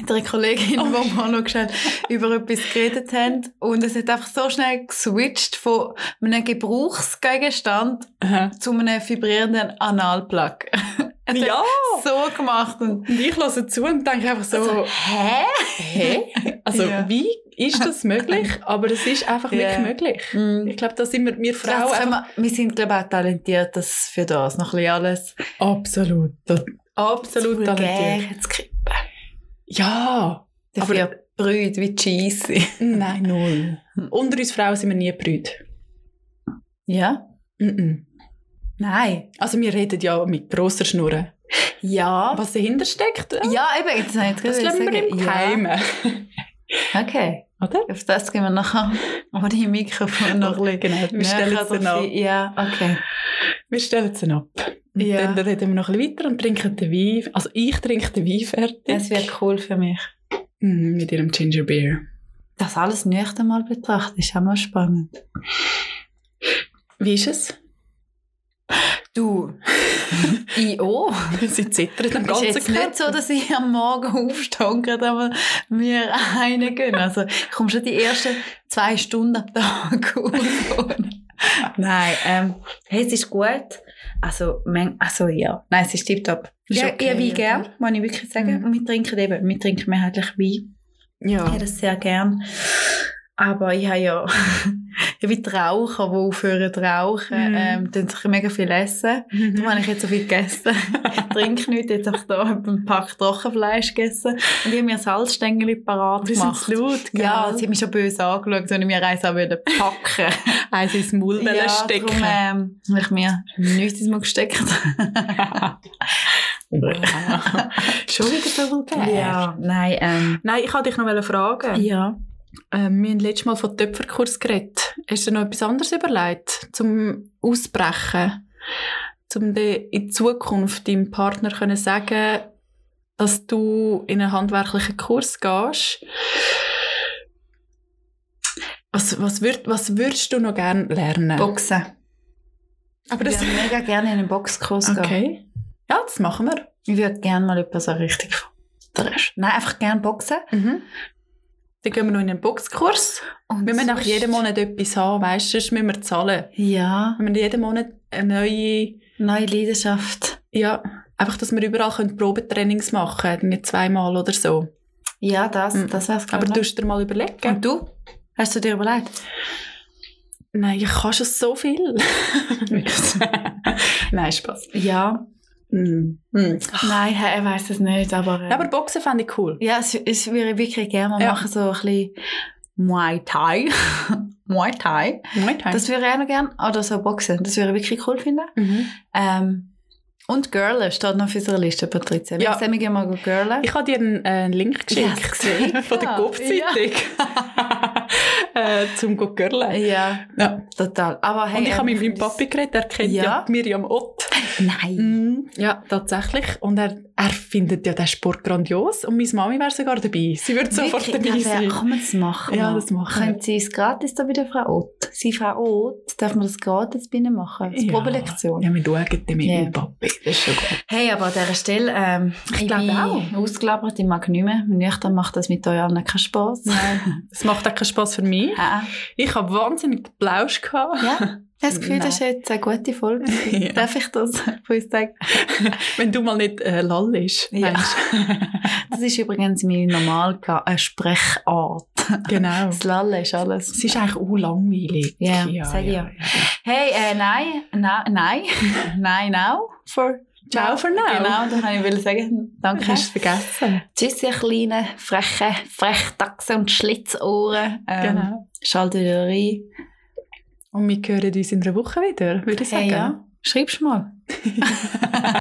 S1: mit einer Kollegin, oh. wo wir noch schnell über etwas geredet haben. Und es hat einfach so schnell geswitcht von einem Gebrauchsgegenstand Aha. zu einem vibrierenden Analplug.
S2: Es ja!
S1: so gemacht.
S2: Und, und ich höre zu und denke einfach so, also,
S1: hä?
S2: Hä? Also, ja. wie ist das möglich? Aber es ist einfach yeah. nicht möglich. Mm. Ich glaube, da sind wir, wir Frauen...
S1: Wir, wir, sind, glaube ich, auch talentiert das für das. Noch ein bisschen alles.
S2: Absolut. Absolut
S1: talentiert.
S2: Ja.
S1: Dafür aber Brüd wie Cheesy.
S2: Nein, null. Unter uns Frauen sind wir nie Brüd.
S1: Ja?
S2: Mm -mm.
S1: Nein.
S2: Also wir reden ja mit grosser Schnurren.
S1: Ja.
S2: Was dahinter steckt?
S1: Ja, eben. Das,
S2: das, das lassen wir im Geheimen.
S1: Ja. Okay. Oder? Auf das gehen wir nachher ohne Mikrofon noch ein
S2: Genau, wir stellen es ab.
S1: Ja, okay.
S2: Wir stellen es ab. Und ja. dann reden wir noch ein bisschen weiter und trinken den Wein. Also ich trinke den Wein fertig.
S1: Das wäre cool für mich.
S2: Mm, mit ihrem Ginger Beer.
S1: Das alles nüchtern mal betrachtet, ist auch mal spannend.
S2: Wie ist es?
S1: Du, ich auch.
S2: Sie zittert am ganzen
S1: Es ist nicht so, dass ich am Morgen aufstehe und gerade mir einen gönne. Also ich komme schon die ersten zwei Stunden am Tag auf. Nein, ähm, hey, es ist gut. Also, mein, also ja, nein, es ist tiptop. Ja, okay, ich Wein gern, muss ich wirklich sagen. Mhm. Und wir trinken eben, wir trinken mehrheitlich Wein. Ja. Ich habe das sehr gern. Aber ich habe ja wie die Raucher, die aufhören zu rauchen, mm. ähm, tun sich mega viel essen. Mm. Darum habe ich jetzt so viel gegessen. trinke nichts, jetzt ich da einen Pack Trockenfleisch gegessen. Und ich habe mir Salzstängel parat gemacht.
S2: Das laut,
S1: gell? Ja, sie haben mich schon böse angeschaut, wenn ich mir eins packen wollte.
S2: eins ins Maul ja, stecken.
S1: Darum, ähm, habe ich mir nichts ins Maul gesteckt.
S2: schon wieder so vulgär.
S1: Ja, nein. Ähm,
S2: nein, ich wollte dich noch fragen.
S1: Ja.
S2: Ähm, wir haben letztes Mal von Töpferkurs geredet. Hast du noch etwas anderes überlegt, zum Ausbrechen? Um in Zukunft deinem Partner können sagen, dass du in einen handwerklichen Kurs gehst? Was, was, würd, was würdest du noch gerne lernen?
S1: Boxen.
S2: Aber das
S1: ich würde mega gerne in einen Boxkurs
S2: okay. gehen. Okay. Ja, das machen wir.
S1: Ich würde gerne mal etwas so richtig Nein, einfach gerne boxen.
S2: Mhm. Dann gehen wir noch in einen Boxkurs. Und wir müssen auch jeden Monat etwas haben, weißt du, sonst müssen wir zahlen.
S1: Ja.
S2: Wir müssen jeden Monat eine neue...
S1: Neue Leidenschaft.
S2: Ja, einfach, dass wir überall können Probetrainings machen können, nicht zweimal oder so.
S1: Ja, das, mhm. das wär's
S2: Aber du musst dir mal überlegen.
S1: Und du? Hast du dir überlegt?
S2: Nein, ich kann schon so viel. Nein, Spaß.
S1: Ja, Mm. Mm. Nein, ich weiß es nicht, aber...
S2: Äh, aber Boxen fände ich cool.
S1: Ja, es, es würde ich wirklich gerne ja. machen, so ein bisschen Muay Thai. Muay Thai.
S2: Muay Thai.
S1: Das würde ich auch noch gerne, oder so Boxen, das würde ich wirklich cool finden.
S2: Mhm.
S1: Ähm, und Girlen steht noch auf unserer Liste, Patricia.
S2: Ja.
S1: Du mal Girlen?
S2: Ich habe dir einen, äh, Link geschickt
S1: ja,
S2: von der Kopfzeitung.
S1: Ja.
S2: Äh, zum zu girlen.
S1: Ja,
S2: Ja.
S1: total. Aber hey,
S2: Und ich habe
S1: ähm,
S2: mit meinem Papi geredet, er kennt ja,
S1: Ja.
S2: Miriam Ott.
S1: Nein.
S2: Mm, ja, tatsächlich. Und er, er findet ja den Sport grandios. Und meine Mami wäre sogar dabei. Sie würde sofort dabei
S1: Ja, wer-
S2: sein.
S1: Kann man das machen?
S2: Ja, das machen.
S1: Können Sie es gratis da bei der Frau Ott? Sie, Frau Ott, darf man das gratis bei Ihnen machen? Als
S2: Ja.
S1: Probelektion?
S2: Ja, wir schauen dann mit
S1: Ja.
S2: meinem Papi. Das ist schon gut.
S1: Hey, aber an dieser Stelle, ähm, ich,
S2: glaub
S1: bin
S2: auch.
S1: ausgelabert, ich mag nicht mehr. Nüchtern macht das mit euch allen keinen Spass.
S2: Nein, es macht auch keinen Spass für mich.
S1: Ah,
S2: Ich habe wahnsinnig Plausch gehabt.
S1: ja, ich habe das Gefühl, das ist jetzt eine gute Folge.
S2: Ja.
S1: Darf ich das von uns sagen?
S2: Wenn du mal nicht äh, lallisch.
S1: Ja. Das ist übrigens meine normale äh, Sprechart.
S2: genau.
S1: Das Lallen ist alles.
S2: Es ist eigentlich auch langweilig.
S1: Ja, sag ich ja. Hey, äh, nein, na, nein, nein, now for
S2: Ciao for now.
S1: Genau, das wollte ich wollte sagen. Danke.
S2: Hast du es vergessen?
S1: Tschüss, ihr kleinen, frechen, Frechdachsen und Schlitzohren. Ähm,
S2: Genau.
S1: Schaltet wieder rein.
S2: Und wir hören uns in einer Woche wieder, würde ich sagen.
S1: Hey, ja. Schreib's mal.